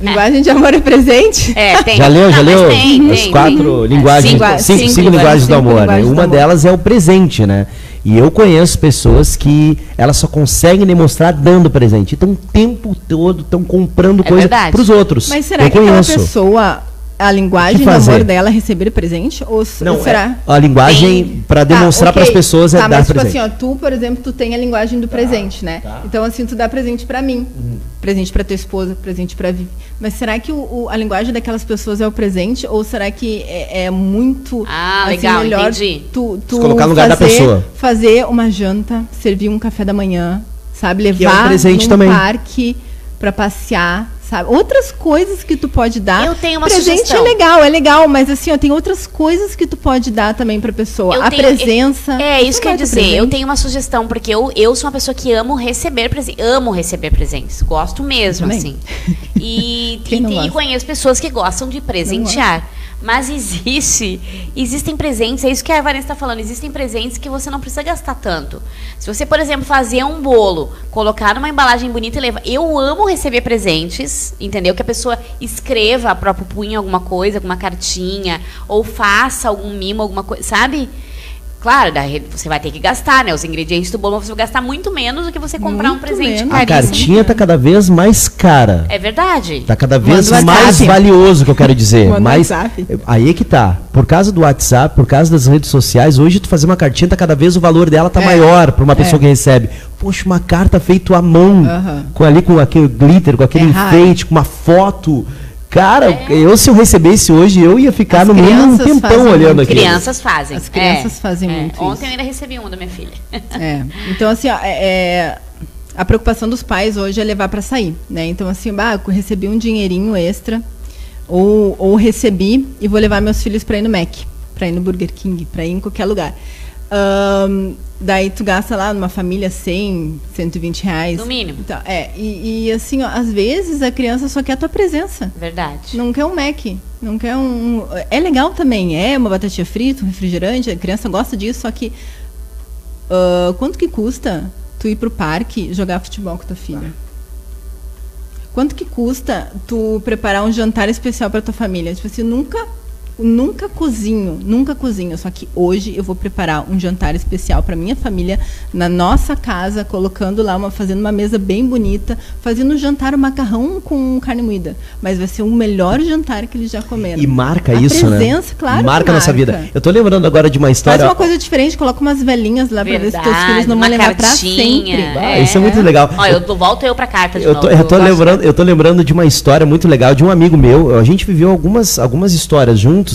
Linguagem de amor é presente? É, tem. Já leu, já leu? tem, as tem, quatro tem. linguagens, Cinco, cinco, cinco cinco linguagens do amor. né? linguagens do Uma amor. delas é o presente, né? E eu conheço pessoas que elas só conseguem demonstrar dando presente. Então o tempo todo estão comprando É coisa para os outros. Mas será eu que aquela conheço. pessoa a linguagem do amor dela é receber presente ou, Não, será? é- a linguagem para demonstrar Tá, para as pessoas é tá, dar mas, tipo presente. assim, ó, tu, por exemplo, tu tem a linguagem do presente, né? Então, assim, tu dá presente pra mim, Uhum. presente pra tua esposa, presente pra Vivi. Mas será que o, o- a linguagem daquelas pessoas é o presente ou será que é, é muito Ah, assim, legal, melhor entendi. tu, tu Se colocar no lugar da fazer, pessoa. fazer uma janta, servir um café da manhã, sabe, Que é um levar presente num também. parque pra passear, sabe? Outras coisas que tu pode dar. Eu tenho uma presente sugestão. é legal, é legal, mas assim, ó, tem outras coisas que tu pode dar também pra pessoa. Eu a tenho- presença. É, isso Tu que eu ia dizer. Eu presente. tenho uma sugestão, porque eu, eu sou uma pessoa que amo receber presentes. Amo receber presentes. Gosto mesmo, assim. E, e, e conheço pessoas que gostam de presentear. Mas existe, existem presentes, é isso que a Vanessa está falando, existem presentes que você não precisa gastar tanto. Se você, por exemplo, fazer um bolo, colocar numa embalagem bonita e levar. Eu amo receber presentes, entendeu? Que a pessoa escreva a próprio punho alguma coisa, alguma cartinha, ou faça algum mimo, alguma coisa, sabe? Claro, você vai ter que gastar, né? Os ingredientes do bolo, você vai gastar muito menos do que você comprar um Muito presente menos. A caríssimo. cartinha tá cada vez mais cara. É verdade. Tá cada vez Manda mais WhatsApp. valioso, que eu quero dizer. Manda Mas WhatsApp. aí é que tá. Por causa do WhatsApp, por causa das redes sociais, hoje tu fazer uma cartinha, tá cada vez o valor dela tá É. maior para uma pessoa É. que recebe. Poxa, uma carta feita à mão, com ali com aquele glitter, com aquele É enfeite, com uma foto. Cara, eu se eu recebesse hoje, eu ia ficar As no mínimo um tempão olhando aqui. Crianças fazem. As crianças É, fazem é. muito Ontem isso. eu ainda recebi um da minha filha. É. Então, assim, ó, é- é, a preocupação dos pais hoje é levar para sair, né? Então, assim, bah, eu recebi um dinheirinho extra, ou, ou recebi e vou levar meus filhos para ir no Mac, para ir no Burger King, para ir em qualquer lugar. Ahn, daí tu gasta lá numa família 100, 120 reais. No mínimo. Então, é, e, e, assim, ó, às vezes a criança só quer a tua presença. Verdade. Não quer um Mac, não quer um. É legal também, é uma batatinha frita, um refrigerante, a criança gosta disso, só que. ah, quanto que custa tu ir pro parque jogar futebol com tua filha? Quanto que custa tu preparar um jantar especial para tua família? Tipo assim, nunca nunca cozinho, nunca cozinho, só que hoje eu vou preparar um jantar especial para minha família na nossa casa, colocando lá uma fazendo uma mesa bem bonita, fazendo um jantar um macarrão com carne moída, mas vai ser o melhor jantar que eles já comeram. E marca A isso, né? presença, claro que Marca a nossa marca. vida. Eu tô lembrando agora de uma Faz história. uma coisa diferente, coloca umas velhinhas lá para ver se teus filhos não vão uma lembrar para sempre. Ah, isso é muito legal. Ó, eu tô- volto eu pra carta de Eu novo. tô, eu, tô gosto lembrando, eu tô lembrando de uma história muito legal de um amigo meu. A gente viveu algumas, algumas histórias juntos.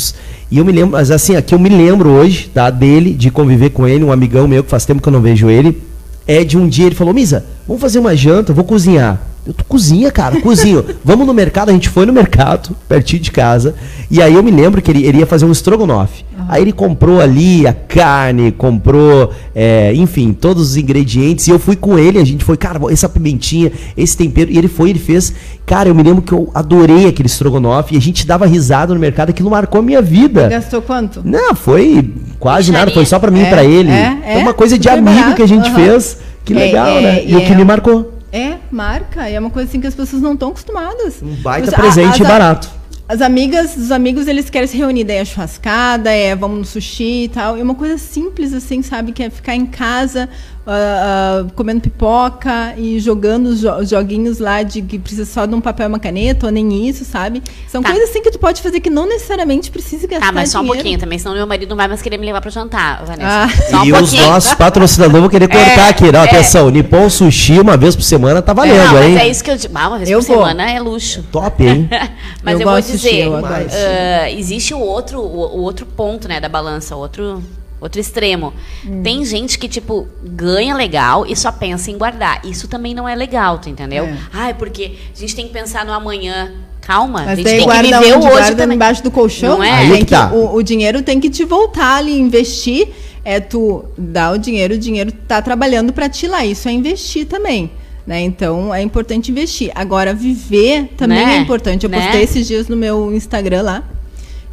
E eu me lembro, mas assim, aqui eu me lembro hoje, tá? Dele, de conviver com ele, um amigão meu que faz tempo que eu não vejo ele. É de um dia ele falou: Misa, vamos fazer uma janta, vou cozinhar. Eu tô cozinha, cara, cozinho. vamos no mercado, a gente foi no mercado, pertinho de casa. E aí eu me lembro que ele, ele ia fazer um estrogonofe. Aí ele comprou ali a carne, comprou, é, enfim, todos os ingredientes. E eu fui com ele, a gente foi, cara, essa pimentinha, esse tempero. E ele foi, ele fez. Cara, eu me lembro que eu adorei aquele estrogonofe. E a gente dava risada no mercado, aquilo marcou a minha vida. Gastou quanto? Não, foi quase Micharia. nada, foi só pra mim e É, pra ele. é, Foi é, uma coisa de amigo barato, que a gente aham. fez. Que É, legal, é, né? E e o que é- me marcou. É, marca. É uma coisa assim que as pessoas não estão acostumadas. Um baita Você- presente as- barato. as amigas, os amigos, eles querem se reunir, daí a churrascada, é vamos no sushi e tal. É uma coisa simples, assim, sabe? Que é ficar em casa, uh, uh, comendo pipoca e jogando os, jo joguinhos lá de que precisa só de um papel e uma caneta, ou nem isso, sabe? São tá. coisas assim que tu pode fazer que não necessariamente precisa gastar Tá, mas só dinheiro. um pouquinho também, senão meu marido não vai mais querer me levar para jantar, Vanessa. Ah. Só um e pouquinho. os nossos patrocinadores vão querer cortar é, aqui. Não, é. atenção, Nippon Sushi uma vez por semana tá valendo, não, hein? Mas é isso que eu digo. Ah, uma vez eu por vou. semana é luxo. Top, hein? mas eu, eu vou dizer, uh, existe o outro, o, o outro ponto, né, da balança, outro Outro extremo. Hum. Tem gente que, tipo, ganha legal e só pensa em guardar. Isso também não é legal, tu entendeu? É. Ai, porque a gente tem que pensar no amanhã. Calma, Mas a gente tem que viver o hoje guarda também. embaixo do colchão. Não é? Aí que tá. o, o, dinheiro tem que te voltar ali, investir. É tu dar o dinheiro, o dinheiro tá trabalhando para ti lá. Isso é investir também. Né? Então é importante investir. Agora, viver também né? é importante. Eu né? postei esses dias no meu Instagram lá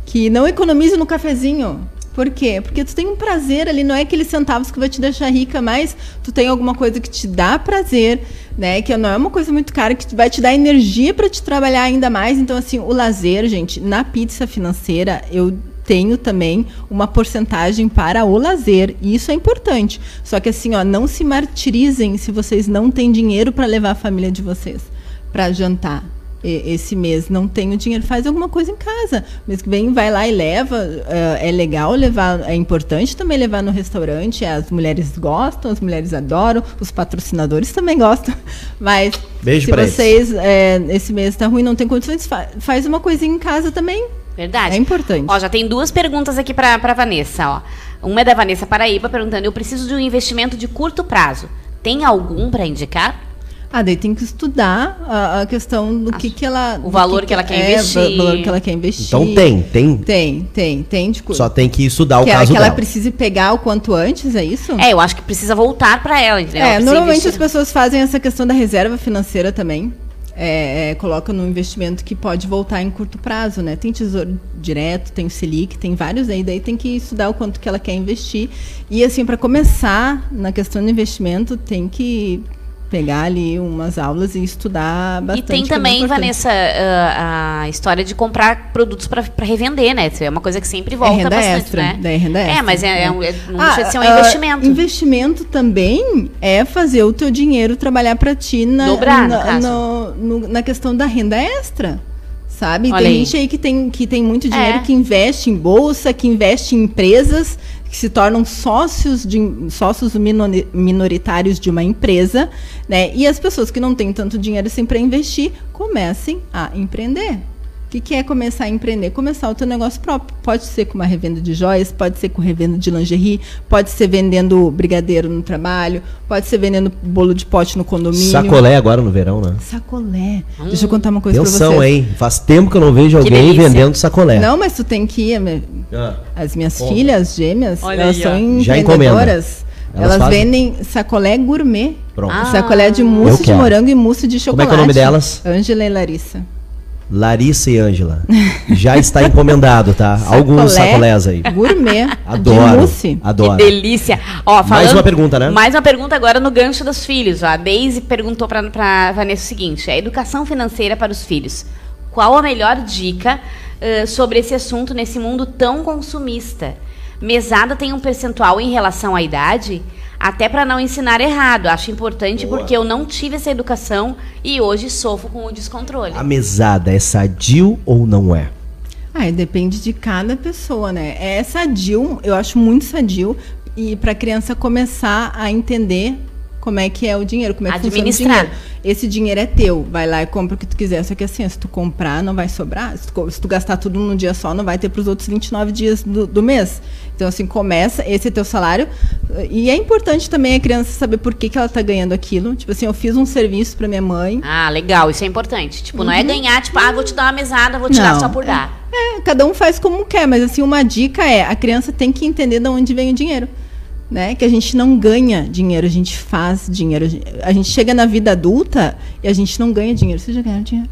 que não economize no cafezinho. Por quê? Porque tu tem um prazer ali, não é aqueles centavos que vai te deixar rica, mas tu tem alguma coisa que te dá prazer, né? Que não é uma coisa muito cara, que vai te dar energia para te trabalhar ainda mais. Então, assim, o lazer, gente, na pizza financeira, eu tenho também uma porcentagem para o lazer. E isso é importante. Só que assim, ó, não se martirizem se vocês não têm dinheiro para levar a família de vocês para jantar esse mês não tenho dinheiro, faz alguma coisa em casa. Mês que vem vai lá e leva. Uh, é legal levar, é importante também levar no restaurante. As mulheres gostam, as mulheres adoram, os patrocinadores também gostam. Mas Beijo se vocês é, esse mês está ruim, não tem condições, faz uma coisinha em casa também. Verdade. É importante. Ó, já tem duas perguntas aqui para a Vanessa. Ó. Uma é da Vanessa Paraíba perguntando: eu preciso de um investimento de curto prazo. Tem algum para indicar? Ah, daí tem que estudar a, a questão do que, que ela. O valor que, que, ela quer é, investir. O valor que ela quer investir. Então tem, tem. Tem, tem, tem de Só tem que estudar o que caso ela, que dela. ela precise pegar o quanto antes, é isso? É, eu acho que precisa voltar para ela, entendeu? É, normalmente investir. as pessoas fazem essa questão da reserva financeira também. É, é, coloca no investimento que pode voltar em curto prazo, né? Tem tesouro direto, tem o Selic, tem vários aí, daí tem que estudar o quanto que ela quer investir. E assim, para começar na questão do investimento, tem que pegar ali umas aulas e estudar bastante. E tem é também, é Vanessa, a, a, história de comprar produtos para revender, né? É uma coisa que sempre volta é renda bastante, extra, né? Daí renda é, extra. mas é, é, é não ah, deixa de ser um uh, investimento. Investimento também é fazer o teu dinheiro trabalhar para ti na, Dobrar, na, no, no, na questão da renda extra sabe? Olha tem aí. gente aí que tem, que tem muito dinheiro é. que investe em bolsa, que investe em empresas que se tornam sócios, de, sócios minoritários de uma empresa, né? E as pessoas que não têm tanto dinheiro para investir, comecem a empreender que, que é começar a empreender? Começar o teu negócio próprio. Pode ser com uma revenda de joias, pode ser com revenda de lingerie, pode ser vendendo brigadeiro no trabalho, pode ser vendendo bolo de pote no condomínio. Sacolé agora no verão, né? Sacolé. Hum. Deixa eu contar uma coisa Atenção, pra vocês. hein? Faz tempo que eu não vejo alguém vendendo sacolé. Não, mas tu tem que ir. Ah. As minhas filhas gêmeas, Olha elas aí, são empreendedoras. Elas, elas vendem sacolé gourmet. Pronto. Ah. Sacolé de mousse de morango e mousse de chocolate. Como é, é o nome delas? Ângela e Larissa. Larissa e Ângela. Já está encomendado, tá? Sacolé, Alguns sacolés aí. Gourmet. Adoro. De adoro. Que delícia. Ó, falando, mais uma pergunta, né? Mais uma pergunta agora no gancho dos filhos. Ó. A Daisy perguntou para a Vanessa o seguinte: a educação financeira para os filhos. Qual a melhor dica uh, sobre esse assunto nesse mundo tão consumista? Mesada tem um percentual em relação à idade? Até para não ensinar errado. Acho importante Boa. porque eu não tive essa educação e hoje sofro com o descontrole. A mesada é sadio ou não é? Ah, depende de cada pessoa, né? É sadio, eu acho muito sadio e para a criança começar a entender como é que é o dinheiro, como é que funciona o dinheiro. Esse dinheiro é teu, vai lá e compra o que tu quiser. Só que assim, se tu comprar, não vai sobrar. Se tu, se tu gastar tudo num dia só, não vai ter para os outros 29 dias do, do, mês. Então, assim, começa, esse é teu salário. E é importante também a criança saber por que, que ela está ganhando aquilo. Tipo assim, eu fiz um serviço para minha mãe. Ah, legal, isso é importante. Tipo, uhum. não é uhum. ganhar, tipo, ah, vou te dar uma mesada, vou tirar não, só por dar. É, é, cada um faz como quer, mas assim, uma dica é, a criança tem que entender de onde vem o dinheiro né? Que a gente não ganha dinheiro, a gente faz dinheiro. A gente chega na vida adulta e a gente não ganha dinheiro. Você já ganhou dinheiro?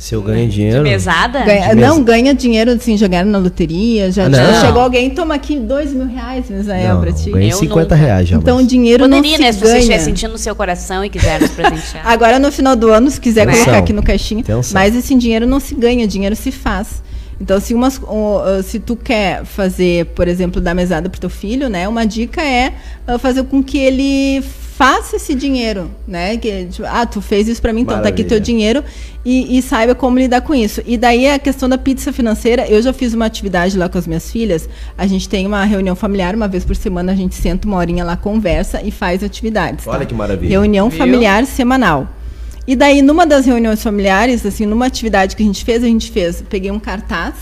Se eu ganho dinheiro. De mesada? Ganha, de não, ganha dinheiro, assim, jogaram na loteria. Já, ah, chegou alguém, toma aqui dois mil reais, Misael, pra ti. Ganhei 50 reais já. Então o dinheiro Poderia, não né, se né, ganha. Se você estiver sentindo no seu coração e quiser nos presentear. Agora no final do ano, se quiser colocar aqui no caixinha. Atenção. Mas esse dinheiro não se ganha, dinheiro se faz. Então, se, umas, se tu quer fazer, por exemplo, dar mesada pro teu filho, né? Uma dica é uh, fazer com que ele faça esse dinheiro, né? Que, tipo, ah, tu fez isso para mim, então Maravilha. tá aqui teu dinheiro e, e, saiba como lidar com isso. E daí a questão da pizza financeira, eu já fiz uma atividade lá com as minhas filhas. A gente tem uma reunião familiar, uma vez por semana a gente senta uma horinha lá, conversa e faz atividades. Olha tá? que maravilha. Reunião Viu? familiar semanal. E daí, numa das reuniões familiares, assim, numa atividade que a gente fez, a gente fez, peguei um cartaz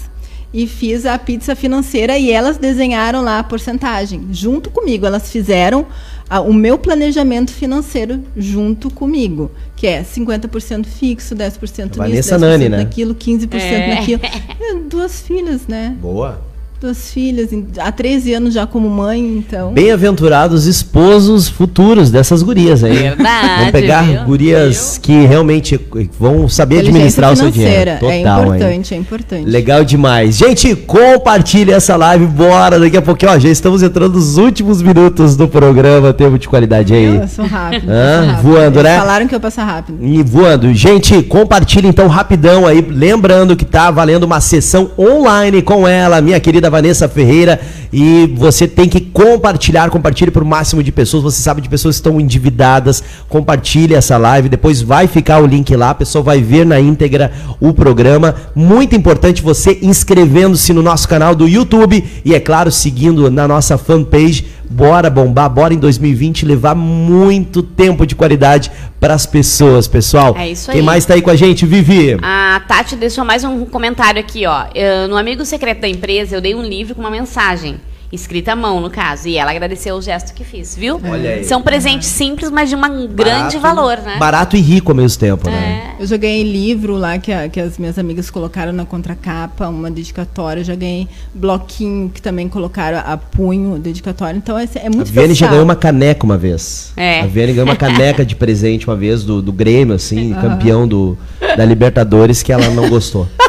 e fiz a pizza financeira e elas desenharam lá a porcentagem junto comigo. Elas fizeram a, o meu planejamento financeiro junto comigo, que é 50% fixo, 10% Vanessa nisso, 10% Nani, né? naquilo, 15% é. naquilo. É, duas filhas, né? Boa duas filhas, há 13 anos já como mãe, então. Bem-aventurados esposos futuros dessas gurias aí. Verdade. Vamos pegar viu? gurias viu? que realmente vão saber administrar o seu dinheiro. É Total, é importante, hein? é importante. Legal demais. Gente, compartilhe essa live, bora. Daqui a pouquinho, ó, já estamos entrando nos últimos minutos do programa. Tempo de qualidade aí. Eu sou rápido. Ah, rápido. Voando, Eles né? Falaram que eu passo rápido. E voando. Gente, compartilhe então rapidão aí. Lembrando que tá valendo uma sessão online com ela, minha querida da Vanessa Ferreira. E você tem que compartilhar, compartilhe para o máximo de pessoas. Você sabe de pessoas que estão endividadas, compartilhe essa live, depois vai ficar o link lá, a pessoa vai ver na íntegra o programa. Muito importante você inscrevendo-se no nosso canal do YouTube. E é claro, seguindo na nossa fanpage Bora bombar, bora em 2020 levar muito tempo de qualidade para as pessoas, pessoal. É isso aí. Quem mais está aí com a gente, Vivi? A Tati deixou mais um comentário aqui, ó. Eu, no Amigo Secreto da Empresa, eu dei um livro com uma mensagem. Escrita à mão, no caso. E ela agradeceu o gesto que fiz, viu? Olha aí. São presentes simples, mas de um grande valor, né? Barato e rico ao mesmo tempo, né? é. né? Eu já ganhei livro lá que, a, que as minhas amigas colocaram na contracapa, uma dedicatória. Eu já ganhei bloquinho que também colocaram a punho, dedicatória. Então é, é muito A Viane já ganhou uma caneca uma vez. É. A Viane ganhou uma caneca de presente uma vez do, do Grêmio, assim, uhum. campeão do, da Libertadores, que ela não gostou.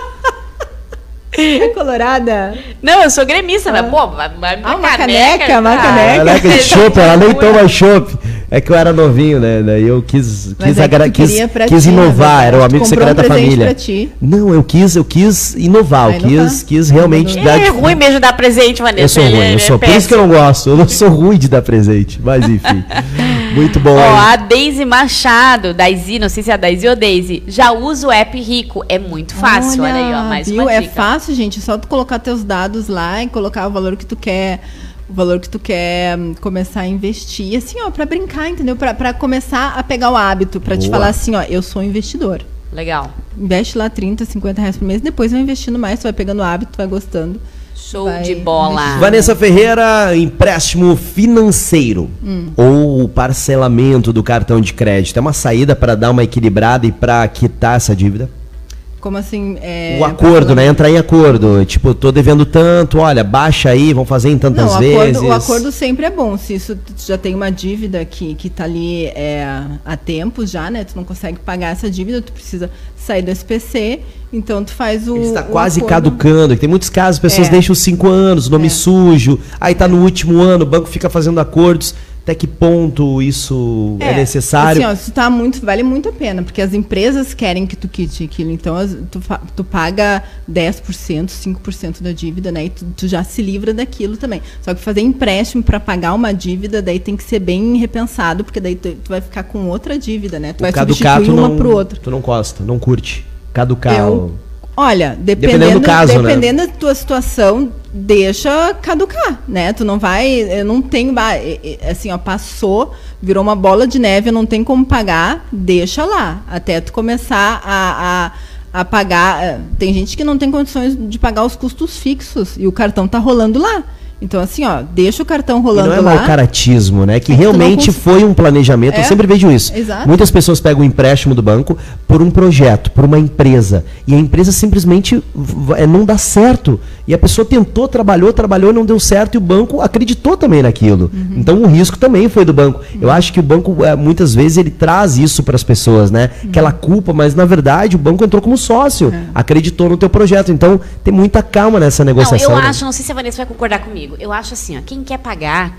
É colorada? Não, eu sou gremista, ah. mas, pô, vai, vai ah, uma caneca, caneca uma caneca. Caneca de chopp, ela nem toma chopp. É que eu era novinho, né? Daí eu quis, quis, é agra... quis, quis ti, inovar, era o amigo secreto um da família. Não, eu quis, eu quis inovar, eu quis, quis realmente é, dar. É ruim mesmo dar presente, Vanessa. Eu sou ruim, eu é sou. Por isso que eu não gosto. Eu não sou ruim de dar presente. Mas enfim. Muito bom. Ó, a Daisy Machado, Daisy, não sei se é a Daisy ou Daisy, já usa o app Rico. É muito fácil. Olha, olha aí, ó, mais viu? uma é dica. É fácil, gente. É só tu colocar teus dados lá e colocar o valor que tu quer o valor que tu quer começar a investir, assim, ó, para brincar, entendeu? Para começar a pegar o hábito, para te falar assim, ó, eu sou investidor. Legal. Investe lá 30, 50 reais por mês, depois vai investindo mais, tu vai pegando o hábito, tu vai gostando. Show vai de bola. Vanessa Ferreira, empréstimo financeiro hum. ou parcelamento do cartão de crédito. É uma saída para dar uma equilibrada e para quitar essa dívida? Como assim? É, o acordo, né? Entrar em acordo. Tipo, tô devendo tanto, olha, baixa aí, vão fazer em tantas não, vezes. Acordo, o acordo sempre é bom. Se isso já tem uma dívida que, que tá ali é, há tempo já, né? Tu não consegue pagar essa dívida, tu precisa sair do SPC, então tu faz o. Está quase acordo. caducando. Tem muitos casos, pessoas é. deixam cinco anos, nome é. sujo, aí tá no último ano, o banco fica fazendo acordos até que ponto isso é, é necessário? Assim, ó, isso tá muito, vale muito a pena, porque as empresas querem que tu quite aquilo. Então, as, tu, tu paga 10%, 5% da dívida, né? E tu, tu, já se livra daquilo também. Só que fazer empréstimo para pagar uma dívida, daí tem que ser bem repensado, porque daí tu, tu vai ficar com outra dívida, né? Tu o vai substituir uma para o outro. Tu não gosta, não curte. Caducar. Eu, Olha, dependendo, dependendo, do caso, né? dependendo né? da tua situação, deixa caducar, né? Tu não vai, eu não tenho, assim, ó, passou, virou uma bola de neve, não tem como pagar, deixa lá, até tu começar a, a, a pagar. Eh, tem gente que não tem condições de pagar os custos fixos e o cartão tá rolando lá. Então, assim, ó, deixa o cartão rolando e não é lá. mau caratismo, né? Que é realmente que foi um planejamento. É, eu sempre vejo isso. Exato. Muitas pessoas pegam o um empréstimo do banco por um projeto, por uma empresa. E a empresa simplesmente é, não dá certo. E a pessoa tentou, trabalhou, trabalhou, não deu certo e o banco acreditou também naquilo. Uhum. Então o risco também foi do banco. Uhum. Eu acho que o banco, é, muitas vezes, ele traz isso para as pessoas, né? Uhum. Aquela culpa, mas na verdade o banco entrou como sócio, é. acreditou no teu projeto. Então tem muita calma nessa negociação. Não, eu né? acho, não sei se a Vanessa vai concordar comigo Eu acho assim, ó, quem quer pagar,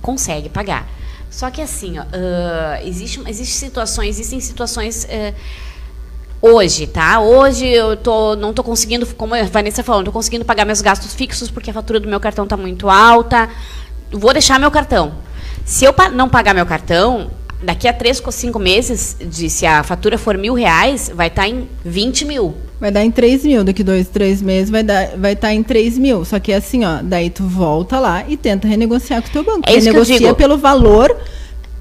consegue pagar. Só que assim, ó, uh, existe, existe situações, existem situações uh, hoje, tá? Hoje eu tô, não estou conseguindo, como a Vanessa falou, não estou conseguindo pagar meus gastos fixos porque a fatura do meu cartão está muito alta. Vou deixar meu cartão. Se eu não pagar meu cartão, daqui a três, cinco meses, de, se a fatura for mil reais, vai estar tá em 20 mil. Vai dar em 3 mil, daqui dois, três meses vai estar vai tá em 3 mil. Só que é assim, ó, daí tu volta lá e tenta renegociar com o teu banco. É isso Renegocia que eu digo. pelo valor,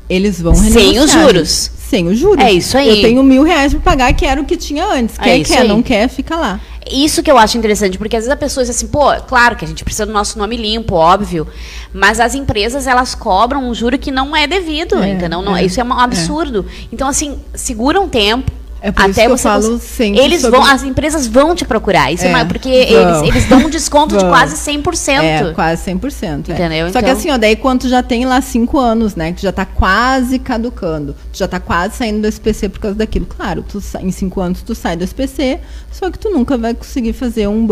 eles vão renegociar. Sem os juros. Sem os juros. É isso aí. Eu tenho mil reais para pagar, que era o que tinha antes. É quer, é quer, aí. não quer, fica lá. Isso que eu acho interessante, porque às vezes a pessoa diz assim, pô, claro que a gente precisa do nosso nome limpo, óbvio, mas as empresas, elas cobram um juro que não é devido, é, entendeu? Não, é, isso é um absurdo. É. Então, assim, segura um tempo, é por Até isso que eu falo sempre eles sobre... vão, As empresas vão te procurar. Isso é, é porque eles, eles dão um desconto de quase 100%. É, quase 100%. É. Entendeu? Só então... que assim, ó, daí quando tu já tem lá 5 anos, né? Que tu já tá quase caducando. Tu já tá quase saindo do SPC por causa daquilo. Claro, tu, em 5 anos tu sai do SPC, só que tu nunca vai conseguir fazer um,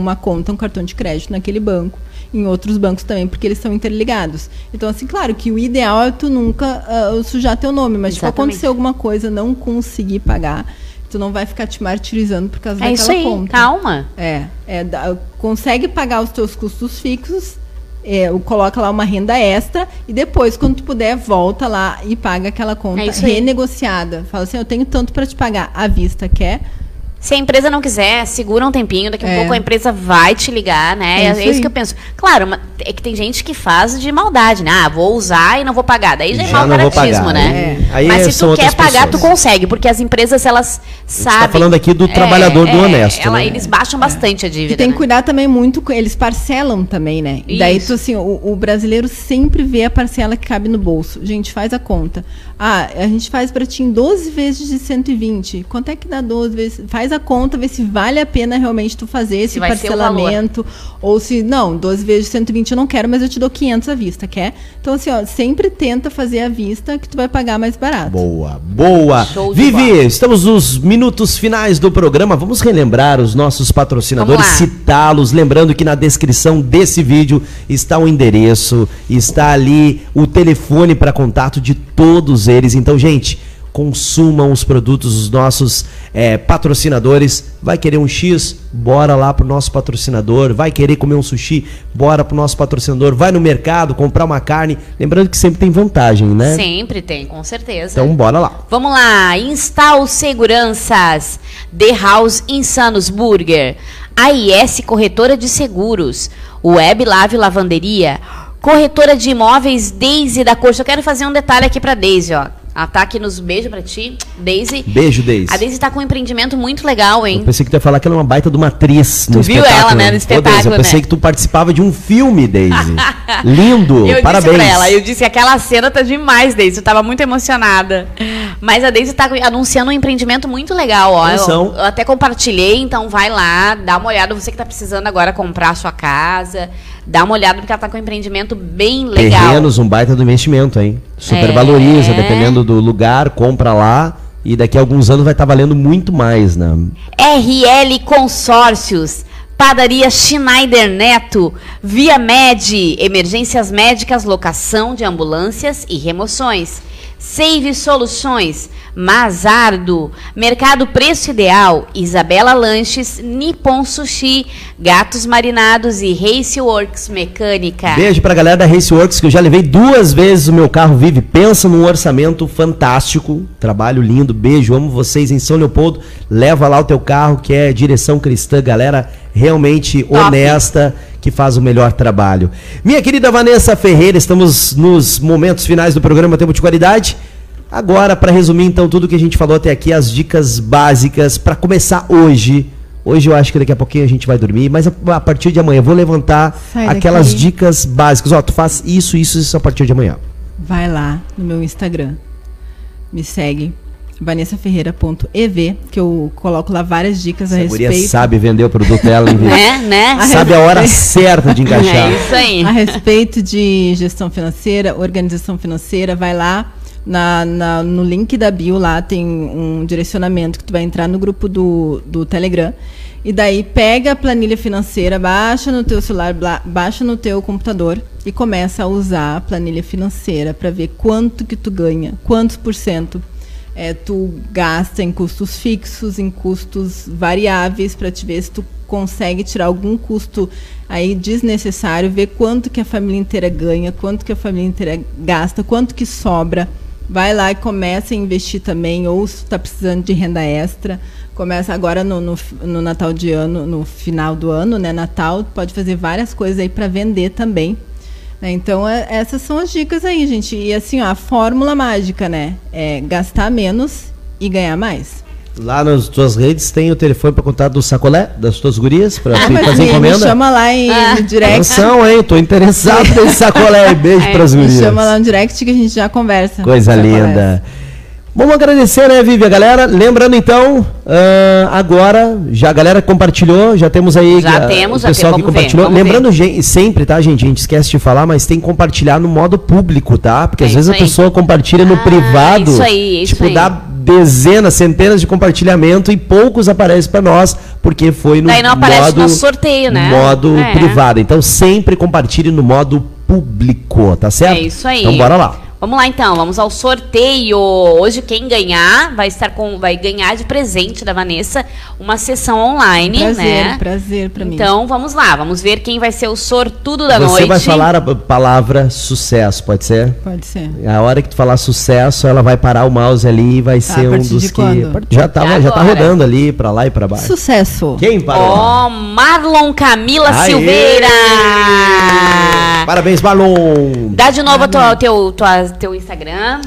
uma conta, um cartão de crédito naquele banco em outros bancos também, porque eles são interligados. Então, assim, claro que o ideal é tu nunca uh, sujar teu nome, mas se acontecer alguma coisa, não conseguir pagar, tu não vai ficar te martirizando por causa é daquela isso aí, conta. calma. É, é consegue pagar os teus custos fixos, é, coloca lá uma renda extra e depois, quando tu puder, volta lá e paga aquela conta é renegociada. Fala assim, eu tenho tanto para te pagar à vista, quer? Se a empresa não quiser, segura um tempinho, daqui a é. pouco a empresa vai te ligar, né? É, é isso, é isso que eu penso. Claro, é que tem gente que faz de maldade, né? Ah, vou usar e não vou pagar. Daí já, é mau caratismo, né? É. Mas se tu quer pagar, pessoas. tu consegue, porque as empresas, elas sabem. Tá falando aqui do é, trabalhador do honesto. Ela, né? Eles baixam bastante a dívida. E tem que né? cuidar também muito, eles parcelam também, né? E daí, tu, assim, o, o brasileiro sempre vê a parcela que cabe no bolso. Gente, faz a conta. Ah, a gente faz para ti em 12 vezes de 120. Quanto é que dá 12 vezes? Faz a conta, vê se vale a pena realmente tu fazer esse parcelamento. Ou se, não, 12 vezes de 120 eu não quero, mas eu te dou 500 à vista, quer? Então, assim, ó, sempre tenta fazer à vista que tu vai pagar mais barato. Boa, boa. Vivi, bola. estamos nos minutos finais do programa. Vamos relembrar os nossos patrocinadores, citá-los. Lembrando que na descrição desse vídeo está o endereço, está ali o telefone para contato de todos eles. Então, gente, consumam os produtos dos nossos é, patrocinadores. Vai querer um X? Bora lá pro nosso patrocinador. Vai querer comer um sushi? Bora pro nosso patrocinador. Vai no mercado comprar uma carne. Lembrando que sempre tem vantagem, né? Sempre tem, com certeza. Então bora lá. Vamos lá. Install Seguranças. The House Insanos Burger. AIS Corretora de Seguros. Web Lave Lavanderia. Corretora de imóveis Daisy da Corte. Eu quero fazer um detalhe aqui para Daisy, ó. Ela tá aqui nos beijos pra ti, Daisy. Beijo, Daisy. A Daisy tá com um empreendimento muito legal, hein? Eu pensei que tu ia falar que ela é uma baita de uma atriz tu viu ela, né, no espetáculo, Daisy, Eu pensei né? que tu participava de um filme, Daisy. Lindo, eu parabéns. Eu disse pra ela, eu disse que aquela cena tá demais, Daisy. Eu tava muito emocionada. Mas a Daisy tá anunciando um empreendimento muito legal, ó. Eu, eu até compartilhei, então vai lá, dá uma olhada. Você que tá precisando agora comprar a sua casa dá uma olhada porque ela tá com um empreendimento bem legal. Terrenos, um baita do investimento, hein? Super é... valoriza, dependendo do lugar, compra lá e daqui a alguns anos vai estar tá valendo muito mais, né? RL Consórcios. Padaria Schneider Neto, Via Med, emergências médicas, locação de ambulâncias e remoções. Save Soluções, Mazardo, Mercado Preço Ideal, Isabela Lanches, Nippon Sushi, Gatos Marinados e Raceworks Mecânica. Beijo pra galera da Raceworks, que eu já levei duas vezes o meu carro Vive. Pensa num orçamento fantástico, trabalho lindo, beijo, amo vocês em São Leopoldo. Leva lá o teu carro, que é direção cristã, galera realmente Top. honesta, que faz o melhor trabalho. Minha querida Vanessa Ferreira, estamos nos momentos finais do programa Tempo de Qualidade. Agora, para resumir então tudo que a gente falou até aqui, as dicas básicas para começar hoje Hoje eu acho que daqui a pouquinho a gente vai dormir, mas a, partir de amanhã eu vou levantar aquelas dicas básicas. Ó, tu faz isso, isso, isso a partir de amanhã. Vai lá no meu Instagram. Me segue vanessaferreira.ev, que eu coloco lá várias dicas Essa a respeito. sabe vender o produto dela, né, né? Sabe a hora certa de encaixar. É isso aí. A respeito de gestão financeira, organização financeira, vai lá. Na, na, no link da bio lá tem um direcionamento que tu vai entrar no grupo do, do Telegram. E daí pega a planilha financeira, baixa no teu celular, baixa no teu computador e começa a usar a planilha financeira para ver quanto que tu ganha, quantos por cento é, tu gasta em custos fixos, em custos variáveis, para te ver se tu consegue tirar algum custo aí desnecessário, ver quanto que a família inteira ganha, quanto que a família inteira gasta, quanto que sobra. Vai lá e começa a investir também, ou está precisando de renda extra. Começa agora no, no, no, Natal de ano, no final do ano, né? Natal, pode fazer várias coisas aí para vender também né? Então, é, essas são as dicas aí, gente. E assim, ó, a fórmula mágica, né? É gastar menos e ganhar mais. Lá nas tuas redes tem o telefone para contar do sacolé das tuas gurias para ah, fazer me, encomenda? Me chama lá em, ah. no direct. Atenção, hein? Tô interessado nesse sacolé. Beijo é, pras gurias. Me chama lá no direct que a gente já conversa. Coisa linda. Vamos agradecer, né, Vivi, a galera. Lembrando, então, uh, agora, já a galera compartilhou, já temos aí já uh, temos, o pessoal que compartilhou. Ver, Lembrando, gente, sempre, tá, gente? A gente esquece de falar, mas tem que compartilhar no modo público, tá? Porque é às vezes a pessoa compartilha no ah, privado. Isso aí, isso tipo, aí. dá dezenas, centenas de compartilhamento e poucos aparecem para nós, porque foi no Daí não aparece modo, no sorteio, né? modo é. privado. Então sempre compartilhe no modo público, tá certo? É isso aí. Então bora lá. Vamos lá então, vamos ao sorteio. Hoje quem ganhar vai estar com vai ganhar de presente da Vanessa uma sessão online, prazer, né? Prazer para mim. Então vamos lá, vamos ver quem vai ser o sortudo da Você noite. Você vai falar a palavra sucesso, pode ser? Pode ser. A hora que tu falar sucesso, ela vai parar o mouse ali e vai tá, ser um dos que quando? já tava, já tá rodando ali para lá e para baixo. Sucesso. Quem parou? Ó, oh, Marlon Camila Aê! Silveira. Parabéns, Marlon. Dá de novo o teu, tua, teu Instagram.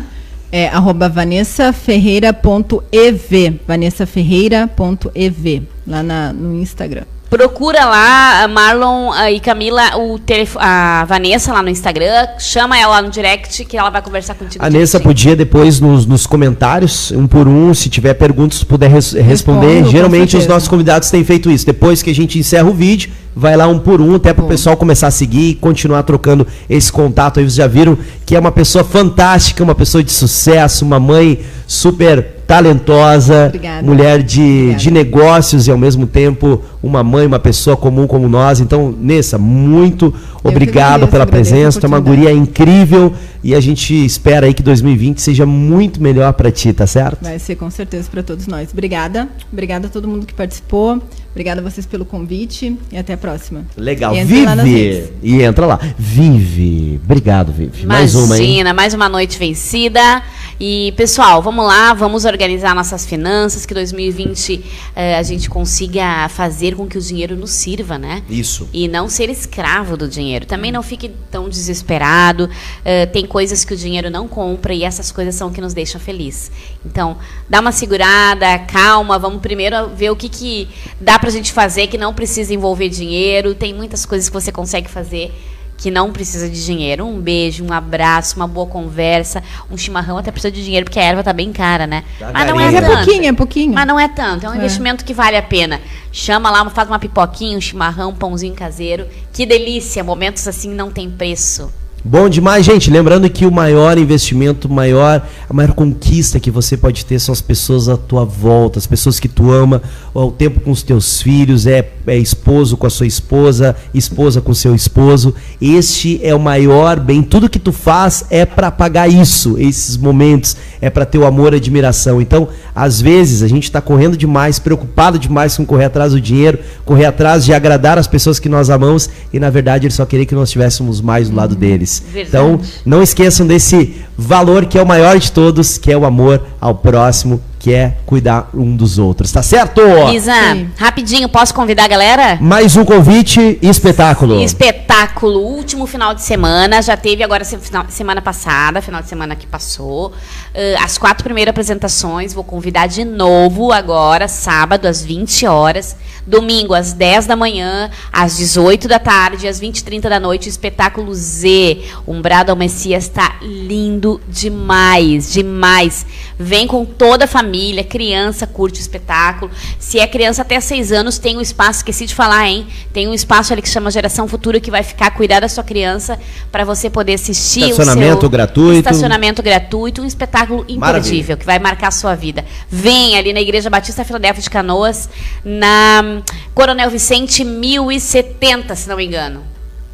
É arroba vanessaferreira.ev. Vanessaferreira.ev. Lá na, no Instagram. Procura lá, Marlon e Camila, o a Vanessa lá no Instagram. Chama ela lá no direct que ela vai conversar contigo. A Vanessa podia depois nos, nos, comentários, um por um, se tiver perguntas, puder res, responder. Respondo, Geralmente os nossos convidados têm feito isso. Depois que a gente encerra o vídeo, vai lá um por um, até para o pessoal começar a seguir e continuar trocando esse contato. Aí vocês já viram que é uma pessoa fantástica, uma pessoa de sucesso, uma mãe super talentosa, Obrigada. mulher de, de negócios e ao mesmo tempo uma mãe, uma pessoa comum como nós. Então, Nessa, muito obrigado pela presença. Tu é uma guria incrível e a gente espera aí que 2020 seja muito melhor para ti, tá certo? Vai ser com certeza para todos nós. Obrigada. Obrigada a todo mundo que participou. Obrigada a vocês pelo convite e até a próxima. Legal. E Vive. E entra lá. Vive. Obrigado, Vive. Imagina, mais uma, hein? mais uma noite vencida. E, pessoal, vamos lá, vamos organizar nossas finanças, que 2020 eh, a gente consiga fazer com que o dinheiro nos sirva, né? Isso. E não ser escravo do dinheiro. Também não fique tão desesperado. Eh, tem coisas que o dinheiro não compra e essas coisas são que nos deixam feliz. Então, dá uma segurada, calma, vamos primeiro ver o que, que dá pra gente fazer que não precisa envolver dinheiro. Tem muitas coisas que você consegue fazer que não precisa de dinheiro. Um beijo, um abraço, uma boa conversa, um chimarrão até precisa de dinheiro, porque a erva tá bem cara, né? Tá Mas não é, é pouquinho, é pouquinho. Mas não é tanto, é um é. investimento que vale a pena. Chama lá, faz uma pipoquinha, um chimarrão, um pãozinho caseiro. Que delícia, momentos assim não tem preço. Bom demais, gente. Lembrando que o maior investimento, maior, a maior conquista que você pode ter são as pessoas à tua volta, as pessoas que tu ama, o tempo com os teus filhos, é, é esposo com a sua esposa, esposa com seu esposo. Este é o maior bem. Tudo que tu faz é para pagar isso, esses momentos, é para ter o amor e admiração. Então, às vezes, a gente está correndo demais, preocupado demais com correr atrás do dinheiro, correr atrás de agradar as pessoas que nós amamos e, na verdade, ele só queria que nós estivéssemos mais do lado deles. Verdade. Então, não esqueçam desse valor que é o maior de todos, que é o amor ao próximo que é cuidar um dos outros, tá certo? Isa, rapidinho, posso convidar a galera? Mais um convite e espetáculo. Espetáculo, último final de semana, já teve agora semana passada, final de semana que passou. Uh, as quatro primeiras apresentações, vou convidar de novo agora, sábado, às 20 horas. Domingo, às 10 da manhã, às 18 da tarde, às 20 e 30 da noite, o espetáculo Z. Umbrado ao Messias está lindo demais, demais. Vem com toda a família, criança curte o espetáculo. Se é criança até 6 anos, tem um espaço, esqueci de falar, hein? Tem um espaço ali que chama Geração Futura que vai ficar cuidar da sua criança para você poder assistir. Estacionamento gratuito. Estacionamento gratuito, um espetáculo imperdível Maravilha. que vai marcar a sua vida. Vem ali na Igreja Batista Filadélfia de Canoas, na Coronel Vicente 1070, se não me engano.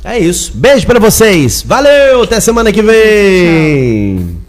É isso. Beijo para vocês. Valeu, até semana que vem. Tchau.